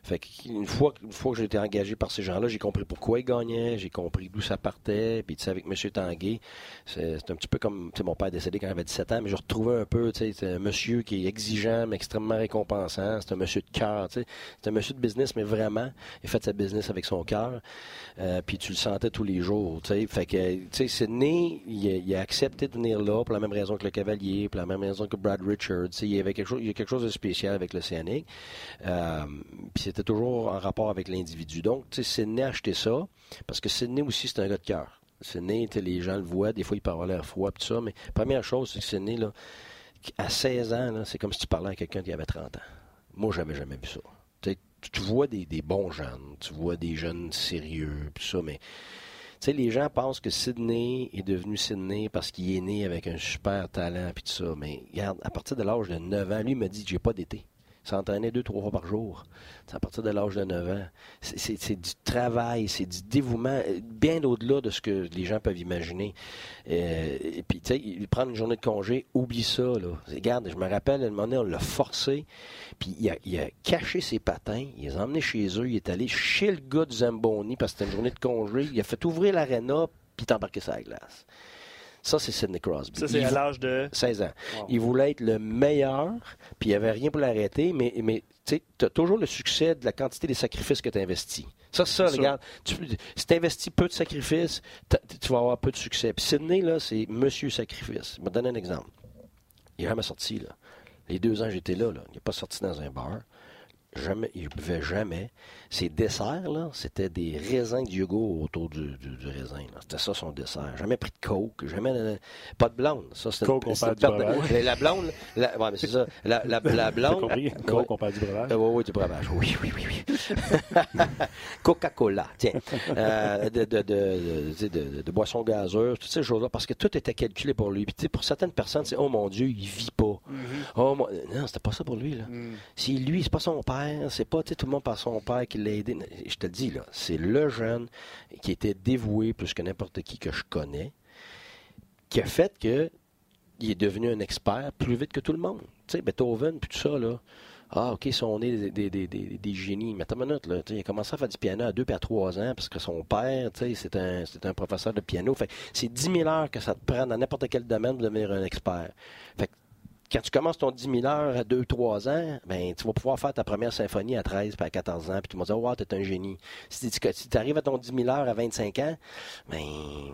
D: Fait fois, une fois que j'ai été engagé par ces gens-là, j'ai compris pourquoi ils gagnaient, j'ai compris d'où ça partait. Puis, tu sais, avec M. Tanguay, c'est un petit peu comme, mon père est décédé quand il avait 17 ans, mais je retrouvais un peu, tu sais, un monsieur qui est exigeant, mais extrêmement récompensant. C'est un monsieur de cœur, tu sais. C'est un monsieur de business, mais vraiment, il fait sa business avec son cœur. Euh, puis tu le sentais tous les jours, tu sais. Fait que, tu sais, c'est né, il, a accepté de venir là pour la même raison que le Cavalier, pour la même raison que Brad Richards. Tu sais, il y avait quelque chose, il y a quelque chose de spécial avec l'Océanique. C'était toujours en rapport avec l'individu. Donc, tu sais, Sidney a acheté ça, parce que Sidney aussi, c'est un gars de cœur. Sidney, les gens le voient, des fois, il peut avoir l'air froid, tout ça, mais première chose, c'est que Sidney, là, à 16 ans, c'est comme si tu parlais à quelqu'un qui avait 30 ans. Moi, j'avais jamais vu ça. tu vois des, bons jeunes, tu vois des jeunes sérieux, tout ça, mais tu sais, les gens pensent que Sidney est devenu Sidney parce qu'il est né avec un super talent, puis tout ça. Mais regarde, à partir de l'âge de 9 ans, lui me dit j'ai pas d'été s'entraîner deux, trois fois par jour. C'est à partir de l'âge de 9 ans. C'est du travail, c'est du dévouement, bien au-delà de ce que les gens peuvent imaginer. Euh, et puis, tu sais, prendre une journée de congé, oublie ça. Là. Regarde, je me rappelle, à un moment donné, on l'a forcé, puis il a, caché ses patins, il les a emmenés chez eux, il est allé chez le gars du Zamboni parce que c'était une journée de congé, il a fait ouvrir l'aréna, puis il est embarqué sur la glace. Ça, c'est Sidney Crosby.
B: Ça, c'est à l'âge de
D: 16 ans. Il voulait être le meilleur, puis il n'y avait rien pour l'arrêter, mais, mais tu as toujours le succès de la quantité des sacrifices que tu investis. Ça, ça, regarde. Tu, si tu investis peu de sacrifices, tu vas avoir peu de succès. Puis Sidney, là, c'est monsieur sacrifice. Je vais te donner un exemple. Il n'est jamais sorti, là. Les deux ans j'étais là, là, il n'est pas sorti dans un bar. Jamais, il buvait jamais. Ses desserts, là, c'était des raisins de yogourt autour du, du, du raisin. là. C'était ça son dessert. Jamais pris de coke, jamais euh, pas de blonde. Ça, c'était
A: Coke, on
D: c'était
A: parle
D: une
A: du
D: de- La blonde, la, ouais, mais c'est ça. La, la, la
A: T'as
D: blonde.
A: compris?
D: Ouais.
A: Coke, on parle du breuvage.
D: Euh, oui, oui, du breuvage. Oui, oui, oui, oui. Coca-Cola, tiens. Euh, de, de, de, de, boissons gazeuses, toutes ces choses-là, parce que tout était calculé pour lui. Puis, tu sais, pour certaines personnes, c'est Oh mon Dieu, il vit pas. Oh, mon- Non, c'était pas ça pour lui. Là. C'est lui, c'est pas son père, c'est pas tu sais, tout le monde par son père qui aidé. Je te le dis, là, c'est le jeune qui était dévoué plus que n'importe qui que je connais, qui a fait que il est devenu un expert plus vite que tout le monde. Tu sais, Beethoven, puis tout ça, là. Ah, OK, ils sont nés des, des, des, des, génies. Mais attends une minute, là. Il a commencé à faire du piano à 2 puis à 3 ans parce que son père, c'est un, un professeur de piano. Fait c'est 10 000 heures que ça te prend dans n'importe quel domaine pour devenir un expert. Fait que quand tu commences ton 10 000 heures à 2-3 ans, ben, tu vas pouvoir faire ta première symphonie à 13 puis à 14 ans, puis tu vas dire, wow, t'es un génie. Si tu arrives à ton 10 000 heures à 25 ans, ben,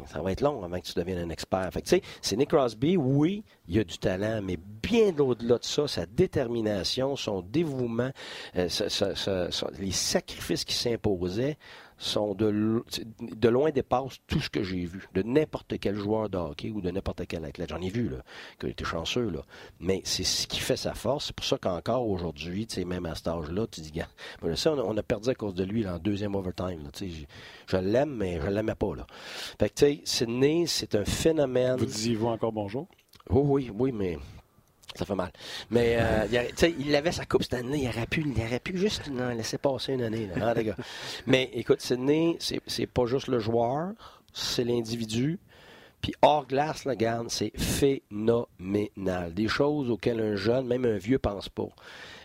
D: ça va être long avant que tu deviennes un expert. Fait tu sais, c'est Nick Crosby, oui, il a du talent, mais bien au-delà de ça, sa détermination, son dévouement, euh, sa- sa- sa- les sacrifices qui s'imposaient sont de, lo- de loin dépassent tout ce que j'ai vu de n'importe quel joueur de hockey ou de n'importe quel athlète. J'en ai vu, là, qui a été chanceux, là. Mais c'est ce qui fait sa force. C'est pour ça qu'encore aujourd'hui, tu sais, même à cet âge-là, tu dis, gars, je sais, on a, on a perdu à cause de lui là, en deuxième overtime. là. Tu sais, Je, je l'aime, mais je l'aimais pas. Là. Fait que, tu sais, Sidney, c'est un phénomène.
A: Vous disiez-vous encore bonjour?
D: Oui, oui, mais ça fait mal. Mais euh, il, avait sa coupe Stanley, il aurait pu, il aurait pu juste non, laisser passer une année. Là, hein, les gars. Mais écoute, Sidney, c'est, c'est pas juste le joueur, c'est l'individu. Puis hors glace, là, regarde, c'est phénoménal. Des choses auxquelles un jeune, même un vieux, pense pas.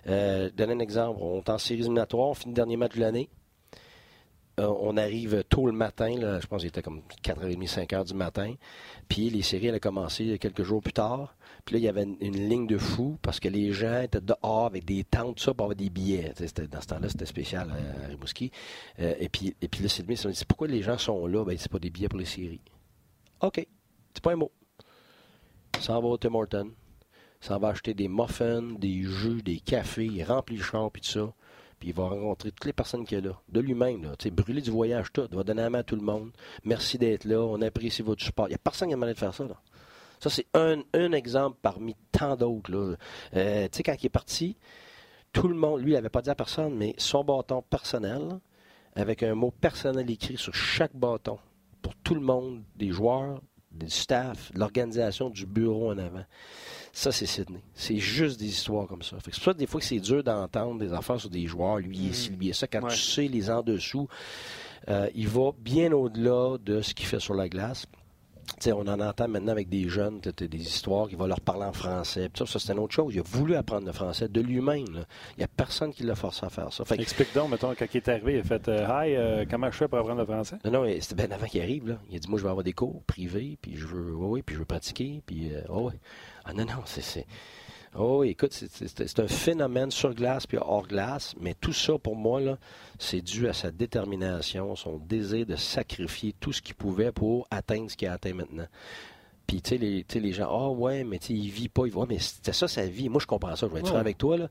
D: Euh, donne un exemple. On est en séries éliminatoires, on finit le dernier match de l'année. Euh, on arrive tôt le matin, là, je pense qu'il était comme 4h30, 5h du matin. Puis les séries allaient commencer quelques jours plus tard. Puis là, il y avait une, ligne de fou parce que les gens étaient dehors avec des tentes, ça, pour avoir des billets. Dans ce temps-là, c'était spécial à, Rimouski. Euh, et, puis, et puis là, s'est dit pourquoi les gens sont là? Ben, c'est pas des billets pour les séries. OK. C'est pas un mot. S'en va au Tim Horton. S'en va acheter des muffins, des jus, des cafés. Il remplit le champ, puis tout ça. Puis il va rencontrer toutes les personnes qu'il a là, de lui-même. Là. Brûler du voyage, tout. Il va donner la main à tout le monde. Merci d'être là. On apprécie votre support. Il n'y a personne qui a demandé de faire ça. Là. Ça, c'est un, un exemple parmi tant d'autres. Euh, tu sais, quand il est parti, tout le monde, lui, il n'avait pas dit à personne, mais son bâton personnel, avec un mot personnel écrit sur chaque bâton, pour tout le monde, des joueurs, du staff, de l'organisation, du bureau en avant. Ça, c'est Sydney. C'est juste des histoires comme ça. C'est pour ça que des fois que c'est dur d'entendre des affaires sur des joueurs, lui, il est ça. Quand
B: Ouais.
D: tu sais les en dessous, euh, il va bien au-delà de ce qu'il fait sur la glace. Tu sais, on en entend maintenant avec des jeunes, des histoires qui vont leur parler en français. Ça, ça c'est une autre chose. Il a voulu apprendre le français de lui-même. Il n'y a personne qui l'a forcé à faire ça. Fait que-
A: Explique donc, mettons, quand il est arrivé, il a fait euh, Hi, euh, comment je fais pour apprendre le français?
D: non, non, c'était bien avant qu'il arrive. Là. Il a dit Moi, je vais avoir des cours privés, puis je veux, oui, puis je veux pratiquer, puis, euh, oh, ouais. Ah, non, non, c'est. Oh, écoute, c'est- un phénomène sur glace puis hors glace, mais tout ça, pour moi, c'est dû à sa détermination, son désir de sacrifier tout ce qu'il pouvait pour atteindre ce qu'il a atteint maintenant. Puis, tu sais, les, les gens, ah ouais, mais tu sais, il vit pas, il voit, mais c'était ça sa vie. Moi, je comprends ça. Je vais être franc
A: Ouais.
D: avec toi, là.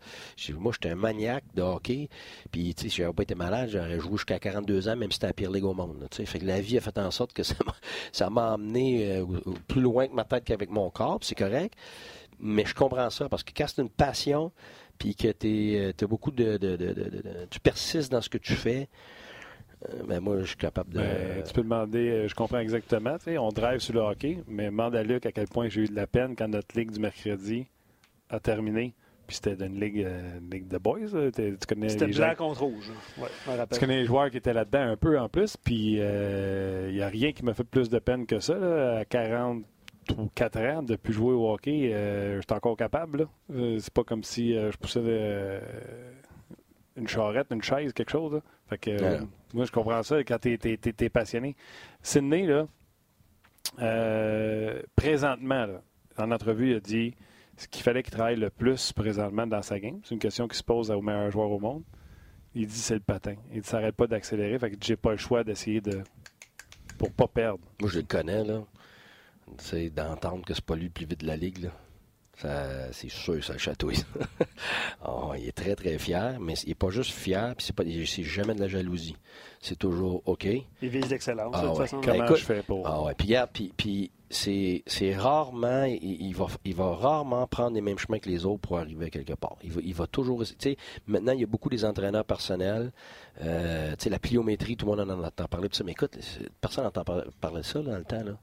D: Moi, j'étais un maniaque de hockey. Puis, tu sais, si j'avais pas été malade, j'aurais joué jusqu'à 42 ans, même si c'était la pire ligue au monde, tu sais. Fait que la vie a fait en sorte que ça m'a, emmené euh, plus loin que ma tête qu'avec mon corps, c'est correct. Mais je comprends ça, parce que quand c'est une passion, puis que tu as beaucoup de, de- de- de- de- de- Tu persistes dans ce que tu fais, euh, ben moi, je suis capable de...
A: Ben, tu peux demander, euh, je comprends exactement, tu sais, on drive sur le hockey, mais demande à Luc à quel point j'ai eu de la peine quand notre ligue du mercredi a terminé. Puis c'était une ligue, euh, une ligue de boys. T'es- Tu connais
B: C'était
A: gens-
B: blanc contre rouge. là. Ouais, je me
A: Tu connais les joueurs qui étaient là-dedans un peu en plus, puis il n'y a rien qui m'a fait plus de peine que ça. là. À 40 ou 4 ans, de plus jouer au hockey, euh, j'étais encore capable. Euh, c'est pas comme si euh, je poussais euh, une charrette, une chaise, quelque chose. là. Fait que,
D: Ouais.
A: moi, je comprends ça quand tu es, passionné. Sydney, là, euh, présentement, là, en entrevue, il a dit ce qu'il fallait qu'il travaille le plus présentement dans sa game. C'est une question qui se pose au meilleur joueur au monde. Il dit c'est le patin. Il ne s'arrête pas d'accélérer. Fait que j'ai pas le choix d'essayer de. pour pas perdre.
D: Moi, je le connais, là. D'entendre que c'est pas lui le plus vite de la ligue, là. Ça, c'est sûr, ça le chatouille. Oh, il est très, très fier, mais il n'est pas juste fier, puis c'est, pas, c'est jamais de la jalousie. C'est toujours OK.
B: Il vise l'excellence,
D: Ah
B: de toute
D: ouais.
B: façon.
A: Comment
D: écoute-
A: je fais pour.
D: Ah ouais, puis regarde, puis, puis c'est, c'est rarement, il, il va, il va rarement prendre les mêmes chemins que les autres pour arriver quelque part. Il va, il va toujours, tu sais, maintenant il y a beaucoup des entraîneurs personnels, euh, tu sais, la pliométrie, tout le monde en entend parler de ça, mais écoute, personne n'entend par- parler de ça là, dans le temps, là.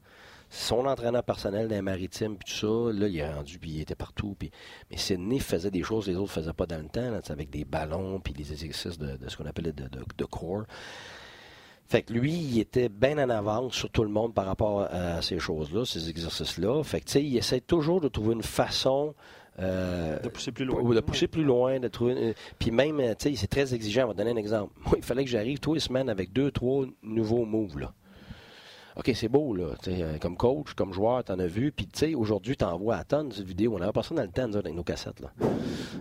D: Son entraîneur personnel les maritimes, puis tout ça, là, il est rendu, puis il était partout. Puis... Mais Sidney faisait des choses que les autres faisaient pas dans le temps, là, avec des ballons, puis des exercices de, de ce qu'on appelait de, de, de core. Fait que lui, il était bien en avance sur tout le monde par rapport à ces choses-là, ces exercices-là. Fait que, tu sais, il essaie toujours de trouver une façon euh,
B: De pousser plus loin.
D: ou de pousser plus loin, de trouver. une- Puis même, tu sais, c'est très exigeant. On va te donner un exemple. Moi, il fallait que j'arrive tous les semaines avec deux, trois nouveaux moves, là. OK, c'est beau, là. Euh, comme coach, comme joueur, t'en as vu. Puis, tu sais, aujourd'hui, t'en vois à tonnes de vidéos. On n'avait pas ça dans le temps, nous avec nos cassettes, là.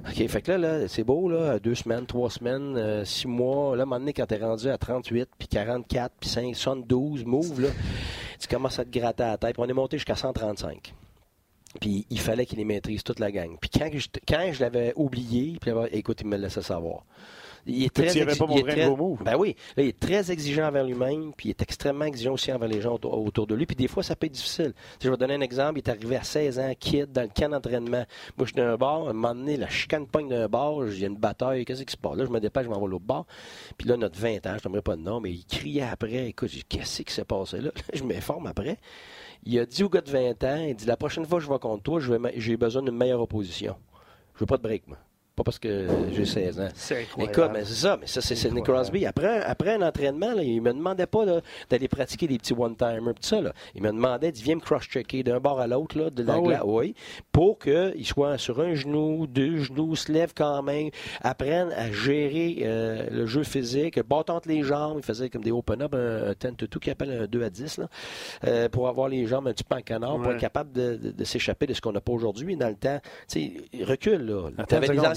D: OK, fait que là, là c'est beau, là. Deux semaines, trois semaines, euh, six mois. Là, à un moment donné, quand t'es rendu à 38, puis 44, puis 5, 72 moves, là, tu commences à te gratter à la tête. Puis on est monté jusqu'à 135. Puis il fallait qu'il les maîtrise toute la gang. Puis quand je, quand je l'avais oublié, puis écoute, il me laissait savoir. Il est très
A: pas
D: il est très-. Ben oui, là, il est très exigeant envers lui-même, puis il est extrêmement exigeant aussi envers les gens autour, autour de lui. Puis des fois, ça peut être difficile. Je vais donner un exemple. Il est arrivé à 16 ans, kid, dans le camp d'entraînement. Moi, je suis d'un bar, à un moment donné, la chicane pogne d'un bar, il y a une bataille, qu'est-ce qui se passe? Là, je me dépêche, je m'en vais l'autre bar. Puis là, notre 20 ans, je n'aimerais pas de nom, mais il criait après. Écoute, qu'est-ce qui s'est passé là? je m'informe après. Il a dit au gars de 20 ans, il dit, la prochaine fois que je vais contre toi, j'ai besoin d'une meilleure opposition. Je veux pas de break, moi. Pas parce que j'ai 16 ans.
B: C'est.
D: Écoute, mais c'est ça, mais ça, c'est Sidney Crosby. Après, après un entraînement, là, il me demandait pas d'aller pratiquer des petits one-timers, tout ça. Là. Il me demandait, il viens me cross-checker d'un bord à l'autre, là, de la
A: Ah oui.
D: glace, oui, pour qu'il soit sur un genou, deux genoux, se lève quand même, apprenne à gérer euh, le jeu physique, entre les jambes, il faisait comme des open-up, un, un 10 to 2 qui appelle un 2 à 10, là, euh, pour avoir les jambes un petit peu en canard, pour être capable de, de- de s'échapper de ce qu'on n'a pas aujourd'hui. Dans le temps, tu sais, recule, là.
A: Attends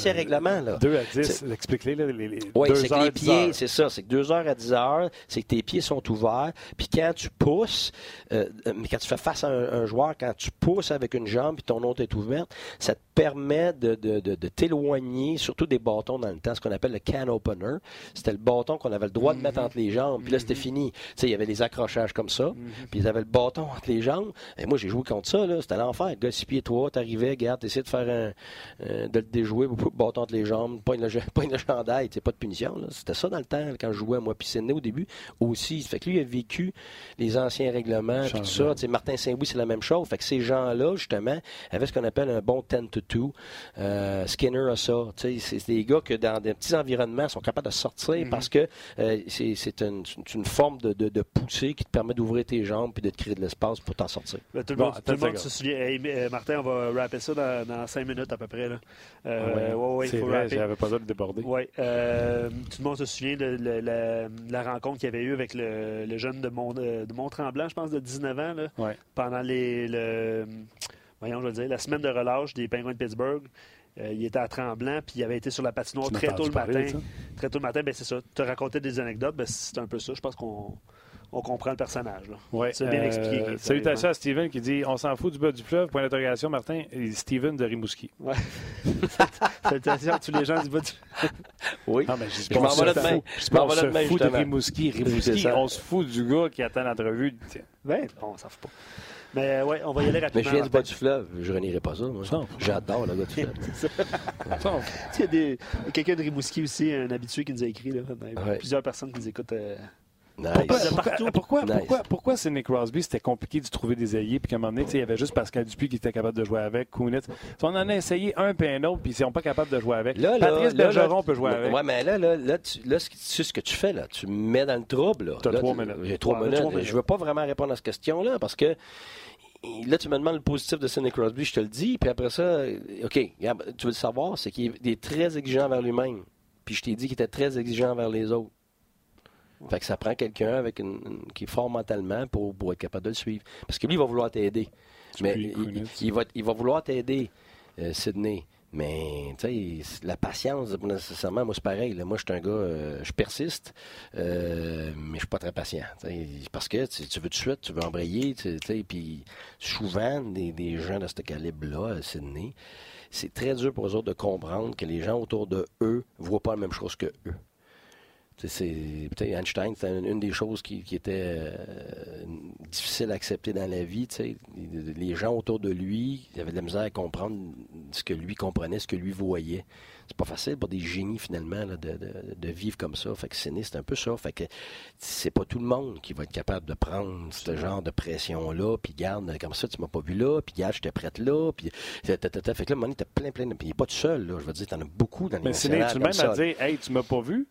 D: Anciens règlements, là.
A: 2 à 10, explique-les, là, les, les
D: Oui, c'est que les
A: 10
D: pieds, c'est ça, c'est que 2 heures à 10 heures, c'est que tes pieds sont ouverts, puis quand tu pousses, euh, euh, mais quand tu fais face à un, un joueur, quand tu pousses avec une jambe puis ton autre est ouverte, ça te permet de, de, de, de t'éloigner, surtout des bâtons dans le temps, ce qu'on appelle le can opener. C'était le bâton qu'on avait le droit de mettre entre les jambes, puis là c'était fini. Tu sais, il y avait des accrochages comme ça, puis ils avaient le bâton entre les jambes. Et moi j'ai joué contre ça, là, c'était l'enfer. Le gars 6 pieds 3, t'arrivais, regarde, t'essayais de faire un, euh, de le déjouer, bâton entre les jambes, pas une, pas une chandail, c'est pas de punition. C'était ça dans le temps quand je jouais moi. Puis Sidney au début aussi. Fait que lui il a vécu les anciens règlements, puis tout ça. Tu sais, Martin Saint-Louis, c'est la même chose. Fait que ces gens-là, justement, avaient ce qu'on appelle un bon 10 to 2. Euh, Skinner a ça. Tu sais, C'est des gars que dans des petits environnements sont capables de sortir
B: Mm-hmm.
D: parce que euh, c'est une, forme de, de, de poussée qui te permet d'ouvrir tes jambes puis de te créer de l'espace pour t'en sortir.
B: Tout le
A: Bon,
B: monde, tout le monde se souvient. Hey, euh, Martin, on va rapper ça dans, dans cinq minutes à peu près. Là. Euh,
A: Ah
B: ouais, ouais,
A: c'est
B: il faut
A: vrai, j'avais pas besoin de déborder.
B: Oui. Euh, tout le monde se souvient de, la, la rencontre qu'il y avait eu avec le, le jeune de, Mont, de Mont-Tremblant, je pense, de 19 ans, là,
A: Ouais.
B: pendant les, le, voyons, je veux dire, la semaine de relâche des Penguins de Pittsburgh. Euh, il était à Tremblant, puis il avait été sur la patinoire
A: Tu m'as
B: très tôt le matin. Très tôt le matin, ben c'est ça. Tu racontais des anecdotes, ben c'est un peu ça. Je pense qu'on on comprend le personnage. Là.
A: Ouais,
B: C'est bien expliqué, Chris,
A: Salutations à Steven qui dit On s'en fout du bas du fleuve. Point d'interrogation, Martin. Et Steven de Rimouski.
B: Ouais. Salutations à tous les gens du bas du...
D: Oui.
A: Ah, mais je
D: m'en vais demain.
A: Je
D: m'en vais demain,
A: fout de. Rimouski. Rimouski, on se fout du gars qui attend l'entrevue. Tiens.
B: Ben, on s'en fout pas. Mais ouais, on va y aller rapidement.
D: Mais je viens du bas
B: Martin.
D: du fleuve. Je renierai pas ça, moi.
A: Non.
D: J'adore le gars du fleuve.
B: Il y a des- quelqu'un de Rimouski aussi, un habitué qui nous a écrit. Là. Il y a
D: Ouais.
B: Plusieurs personnes qui nous écoutent. euh,
D: Nice.
A: Pourquoi, pourquoi,
B: partout.
A: pourquoi,
D: Nice.
A: pourquoi, pourquoi Sidney Crosby, c'était compliqué de trouver des alliés, puis qu'à un moment donné, il y avait juste Pascal Dupuis qui était capable de jouer avec, Kunitz. On en a essayé un puis un autre, puis ils sont pas capables de jouer avec.
D: Là, là,
A: Patrice
D: là,
A: Bergeron
D: là,
A: peut jouer avec.
D: Ouais, mais là, là, là, tu, là, ce, que- tu sais ce que tu fais, là. Tu me mets dans le trouble, là.
A: T'as
D: Là,
A: trois
D: tu-
A: minutes.
D: J'ai trois minutes. Je veux pas vraiment répondre à cette question-là parce que là, tu me demandes le positif de Sidney Crosby, je te le dis, puis après ça, OK, regarde, tu veux le savoir, c'est qu'il est très exigeant envers lui-même. Puis je t'ai dit qu'il était très exigeant envers les autres. Fait que ça prend quelqu'un avec une, une- qui est fort mentalement pour, pour être capable de le suivre. Parce que lui, il va vouloir t'aider. Mais il, va, il va vouloir t'aider, euh, Sidney. Mais, tu sais, la patience, nécessairement, moi, c'est pareil. Moi, je suis un gars, euh, je persiste, euh, mais je suis pas très patient. Parce que tu veux tout de suite, tu veux embrayer, puis souvent, des, des, gens de ce calibre-là, à Sydney, c'est très dur pour eux autres de comprendre que les gens autour de eux voient pas la même chose que eux. C'est, Einstein, c'était une, des choses qui, était euh, difficile à accepter dans la vie. Les gens autour de lui, ils avaient de la misère à comprendre ce que lui comprenait, ce que lui voyait. C'est pas facile pour des génies, finalement, de, vivre comme ça. Fait que c'est un peu ça. Fait que c'est pas tout le monde qui va être capable de prendre ce genre de pression-là, puis garde, comme ça, tu m'as pas vu là, puis garde, j'étais prête là, puis fait que là, Money, t'es plein, plein, puis il est pas tout seul, là. Je veux dire, t'en as beaucoup dans les
A: Mais c'est tu même à dire, hey, tu m'as pas vu?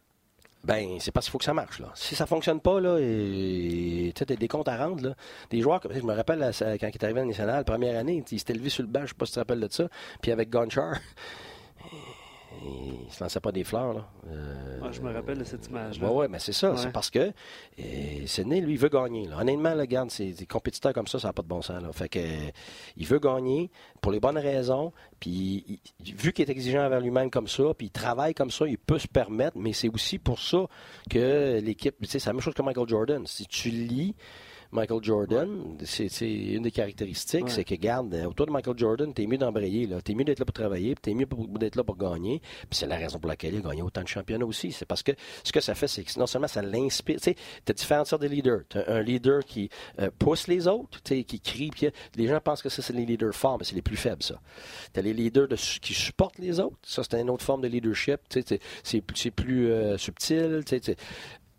D: Ben, c'est parce qu'il faut que ça marche. Là. Si ça fonctionne pas, là, tu as des comptes à rendre, là, des joueurs, je me rappelle quand il est arrivé à la nationale, première année, il s'était levé sur le banc, je sais pas si tu te rappelles de ça, puis avec Gonchar, il se lançait pas des fleurs. Là.
B: Euh, je me rappelle de cette image-là.
D: Oui, ouais, mais c'est ça. C'est parce que euh, Sidney, lui, il veut gagner. Là. Honnêtement, là, regarde, c'est des compétiteurs comme ça, ça n'a pas de bon sens. Là. Fait que, il veut gagner pour les bonnes raisons. Puis, vu qu'il est exigeant envers lui-même comme ça, puis il travaille comme ça, il peut se permettre. Mais c'est aussi pour ça que l'équipe. C'est la même chose que Michael Jordan. Si tu lis Michael Jordan, c'est une des caractéristiques, c'est que, garde, autour de Michael Jordan, t'es mieux d'embrayer, là. T'es mieux d'être là pour travailler, puis t'es mieux d'être là pour gagner. Puis c'est la raison pour laquelle il a gagné autant de championnats aussi. C'est parce que ce que ça fait, c'est que non seulement ça l'inspire, tu sais, t'as différentes sortes de leaders. T'as un leader qui euh, pousse les autres, tu sais, qui crie, puis les gens pensent que ça, c'est les leaders forts, mais c'est les plus faibles, ça. T'as les leaders qui supportent les autres, ça, c'est une autre forme de leadership, tu sais, c'est plus euh, subtil, tu sais,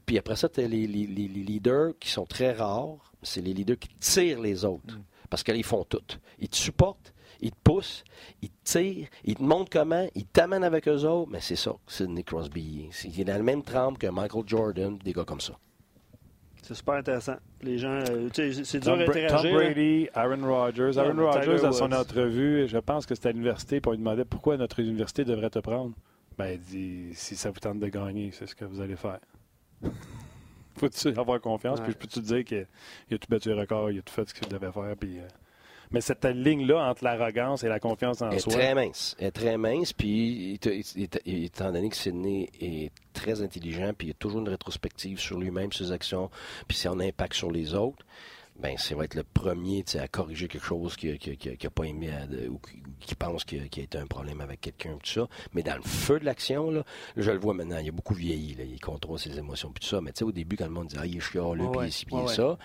D: puis après ça, tu as les, leaders qui sont très rares. C'est les leaders qui tirent les autres. Mm. Parce qu'ils font tout. Ils te supportent, ils te poussent, ils te tirent, ils te montrent comment, ils t'amènent avec eux autres. Mais c'est ça, c'est Nick Crosby. Il est dans le même trempe que Michael Jordan, des gars comme ça.
B: C'est super intéressant. Les gens, euh, c'est dur à interagir.
A: Tom Brady, Aaron Rodgers. Aaron Rodgers, à son entrevue, je pense que c'était à l'université, pour lui demander pourquoi notre université devrait te prendre. Ben, il dit si ça vous tente de gagner, c'est ce que vous allez faire. Faut-tu avoir confiance? Puis je peux te dire qu'il a tout battu le record, il a tout fait ce qu'il devait faire. Puis, euh, Mais cette ligne-là entre l'arrogance et la confiance en
D: soi.
A: est
D: très mince. Elle est très mince. Puis, étant donné que Sidney est très intelligent, puis il a toujours une rétrospective sur lui-même, ses actions, puis son impact sur les autres ben ça va être le premier à corriger quelque chose qui n'a qui, pas aimé ou qui, pense qu'il y, a été un problème avec quelqu'un, tout ça. Mais dans le feu de l'action, là, je le vois maintenant, il a beaucoup vieilli, là, il contrôle ses émotions, puis tout ça. Mais tu sais, au début, quand le monde dit Ah, il est puis ouais, puis ouais, ça,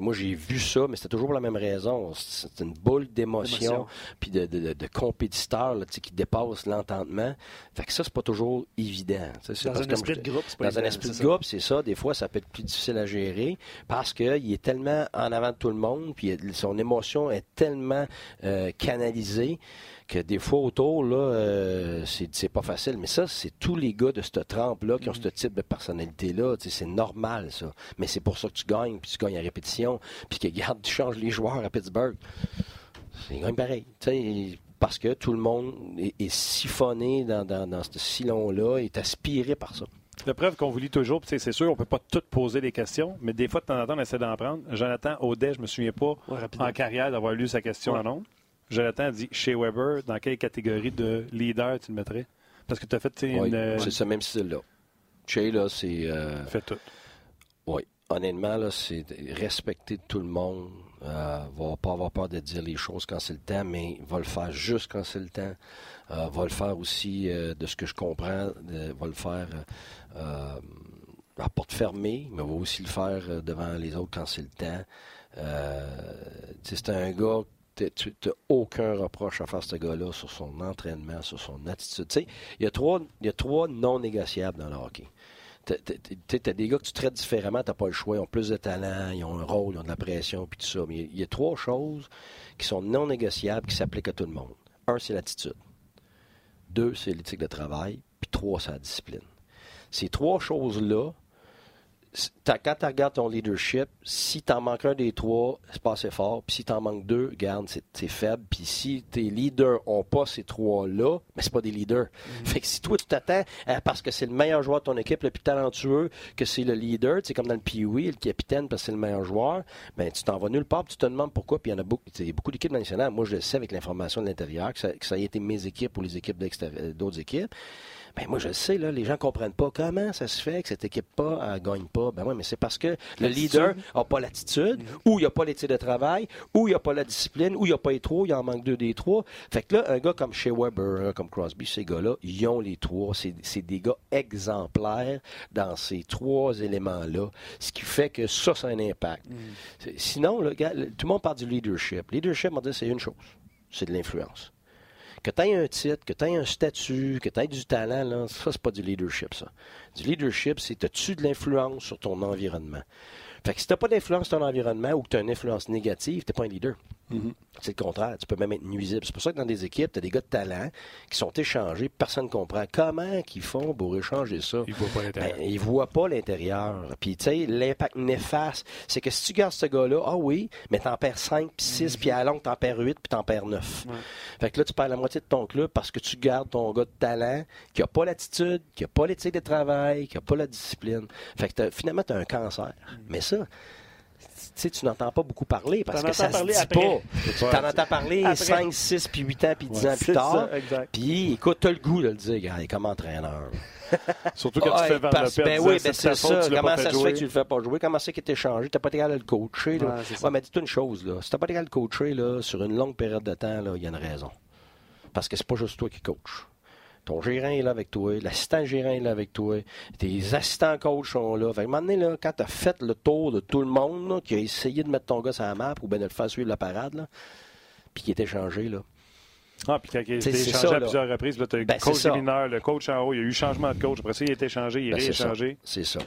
D: moi j'ai vu ça, mais c'était toujours pour la même raison. C'est une boule d'émotion, puis de, de, de, compétiteurs qui dépassent l'entendement. Fait que ça, c'est pas toujours évident.
B: Dans un esprit de groupe,
D: c'est Dans un esprit de groupe, c'est ça. Des fois, ça peut être plus difficile à gérer parce qu'il est tellement en avant de tout le monde, puis son émotion est tellement euh, canalisée que des fois autour, là, euh, c'est pas facile. Mais ça, c'est tous les gars de cette trempe-là qui ont mm-hmm. ce type de personnalité-là. C'est normal, ça. Mais c'est pour ça que tu gagnes, puis tu gagnes à répétition, puis que, garde, tu changes les joueurs à Pittsburgh. C'est quand même pareil. parce que tout le monde est, siphonné dans, dans ce sillon-là, est aspiré par ça.
A: La preuve qu'on vous lit toujours, c'est sûr, on ne peut pas tout poser des questions, mais des fois, de temps en temps, on essaie d'en prendre. Jonathan Audet, je ne me souviens pas en carrière d'avoir lu sa question en nom. Jonathan dit chez Weber, dans quelle catégorie de leader tu le mettrais? Parce que tu as fait une.
D: Euh, c'est ce même style-là. Chez, là, c'est. Euh...
A: Fait tout.
D: Oui. Honnêtement, là, c'est respecter tout le monde. Euh, va pas avoir peur de dire les choses quand c'est le temps, mais va le faire juste quand c'est le temps. Euh, va le faire aussi, euh, de ce que je comprends, va le faire euh, à porte fermée, mais va aussi le faire devant les autres quand c'est le temps. c'est un gars tu n'as aucun reproche à faire ce gars-là sur son entraînement, sur son attitude. il y a trois, y a trois non négociables dans le hockey. Tu as des gars que tu traites différemment, tu n'as pas le choix, ils ont plus de talent, ils ont un rôle, ils ont de la pression, puis tout ça. Mais il y a trois choses qui sont non négociables, qui s'appliquent à tout le monde. Un, c'est l'attitude. Deux, c'est l'éthique de travail. Puis trois, c'est la discipline. Ces trois choses-là, quand tu regardes ton leadership, si tu en manques un des trois, c'est pas assez fort. Puis si tu en manques deux, garde, c'est faible. Puis si tes leaders n'ont pas ces trois-là, mais c'est pas des leaders. Mm-hmm. Fait que si toi, tu t'attends parce que c'est le meilleur joueur de ton équipe, le plus talentueux, que c'est le leader, c'est comme dans le PUI, le capitaine, parce que c'est le meilleur joueur, ben tu t'en vas nulle part, puis tu te demandes pourquoi. Puis il y en a beaucoup, beaucoup d'équipes nationales. Moi, je le sais avec l'information de l'intérieur, que ça, que ça a été mes équipes ou les équipes d'autres équipes. Ben moi, je le sais, là, les gens ne comprennent pas comment ça se fait que cette équipe-pas ne gagne pas. Ben oui, mais c'est parce que le leader n'a pas l'attitude, mm-hmm. ou il n'a pas l'éthique de travail, ou il n'a pas la discipline, ou il n'a pas les trois, il en manque deux des trois. Fait que là, un gars comme Shea Weber, comme Crosby, ces gars-là, ils ont les trois. C'est des gars exemplaires dans ces trois éléments-là, ce qui fait que ça, ça a un impact. Mm. Sinon, tout le monde parle du leadership. Leadership, on dit, c'est une chose, c'est de l'influence. Que tu aies un titre, que tu aies un statut, que tu aies du talent, là, ça, c'est pas du leadership, ça. Du leadership, c'est as-tu de l'influence sur ton environnement? Fait que si tu n'as pas d'influence sur ton environnement ou que tu as une influence négative, tu n'es pas un leader. Mm-hmm. C'est le contraire. Tu peux même être nuisible. C'est pour ça que dans des équipes, tu as des gars de talent qui sont échangés, personne ne comprend comment ils font pour échanger ça?
A: Ils voient pas l'intérieur.
D: Ben, ils voient pas l'intérieur. Puis, tu sais, l'impact néfaste, c'est que si tu gardes ce gars-là, ah oui, mais t'en perds 5, puis 6, mm-hmm. puis à long, t'en perds 8, puis t'en perds 9. Fait que là, tu perds la moitié de ton club parce que tu gardes ton gars de talent qui a pas l'attitude, qui a pas l'éthique de travail, qui a pas la discipline. Fait que finalement, tu as un cancer. Mm. Mais ça, tu n'entends pas beaucoup parler parce que ça se dit pas. Tu en entends parler 5, 6, puis 8 ans, puis 10 ans plus tard. Puis écoute, tu as le goût de le dire, gars, comme entraîneur.
A: Surtout quand tu fais vers le
D: ben oui, ben c'est ça. Comment ça se fait que tu le fais pas jouer? Comment c'est qu'il est échangé? Tu n'as pas été capable de le coacher. Là. Ouais, mais dis-toi une chose, là. si tu n'as pas été capable de le coacher là, sur une longue période de temps, il y a une raison. Parce que c'est pas juste toi qui coaches. Ton gérant est là avec toi, l'assistant gérant est là avec toi, tes assistants coach sont là. Fait que, un là, quand tu as fait le tour de tout le monde qui a essayé de mettre ton gars sur la map ou bien de le faire suivre la parade, là, puis qui est échangé, là,
A: ah, puis quand il a été échangé à plusieurs reprises, tu as ben, le coach mineur, le coach en haut, il y a eu changement de coach. Après ça, il a été échangé, il est ben, rééchangé.
D: C'est ça.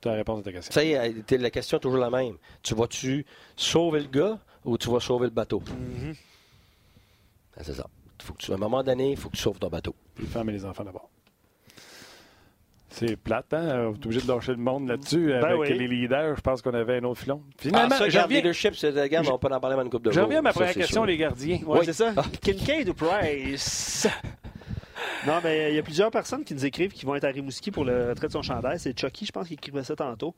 A: Tu as la réponse à ta question.
D: Tu sais, la question est toujours la même. Tu vas-tu sauver le gars ou tu vas sauver le bateau? Mm-hmm. Ben, c'est ça. Faut que tu, à un moment donné, il faut que tu sauves ton bateau.
A: Les femmes et les enfants d'abord. C'est plate, hein? On est obligé de lâcher le monde là-dessus. Ben avec les leaders, je pense qu'on avait un autre filon.
D: Finalement, ah, ça, reviens... leadership, c'est le gars, on va pas en parler dans une coupe de
A: Je reviens à ma première question, les gardiens.
B: Oui, c'est ça. Kincaid ou Price? non, mais il y a plusieurs personnes qui nous écrivent qui vont être à Rimouski pour le retrait de son chandail. C'est Chucky, je pense, qui écrivait ça tantôt,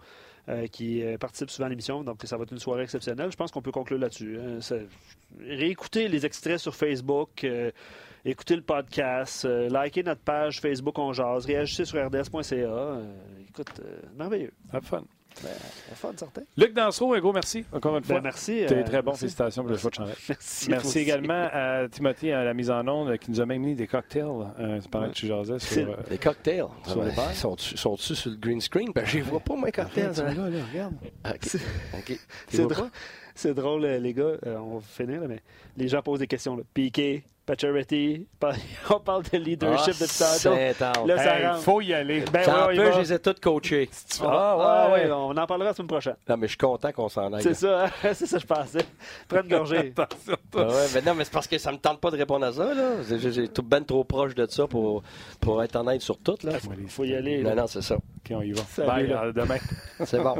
B: euh, qui euh, participe souvent à l'émission. Donc, ça va être une soirée exceptionnelle. Je pense qu'on peut conclure là-dessus. Hein. Réécoutez les extraits sur Facebook. Euh, écoutez le podcast, likez notre page Facebook On Jase, réagissez sur rds.ca. écoute, merveilleux.
A: Have fun.
B: Ben, fun, certain.
A: Luc Dansereau, un gros merci, encore une ben, fois.
B: merci.
A: Tu es très bon. Félicitations pour le choix de chandail.
B: Merci.
A: Merci également à Timothée à la mise en onde qui nous a même mis des cocktails. Euh, pendant que tu jasais sur. Euh,
D: des cocktails. Sur ouais. Sont-tu sont sur le green screen? Ben, je ne vois pas, mes cocktails.
B: Là, là, regarde. C'est drôle. C'est drôle, les gars. Euh, on va finir, mais les gens posent des questions. Là. Piqué, Pacioretty, on parle de leadership ah, de
A: Tado. Là, il faut y aller.
D: Ben, ouais, peu, je les ai tous coachés.
B: Ah, ouais, ouais, on en parlera la semaine prochaine.
D: Non, mais je suis content qu'on s'en aille.
B: C'est ça, c'est ça, je pensais. Prends une gorgée.
D: ah ouais, mais non, mais c'est parce que ça me tente pas de répondre à ça. Là. J'ai tout ben trop proche de ça pour, pour être en aide sur tout. Là.
B: Il faut y aller.
D: Non, non, c'est ça.
A: OK, on y va. Bye, là. demain.
D: C'est bon.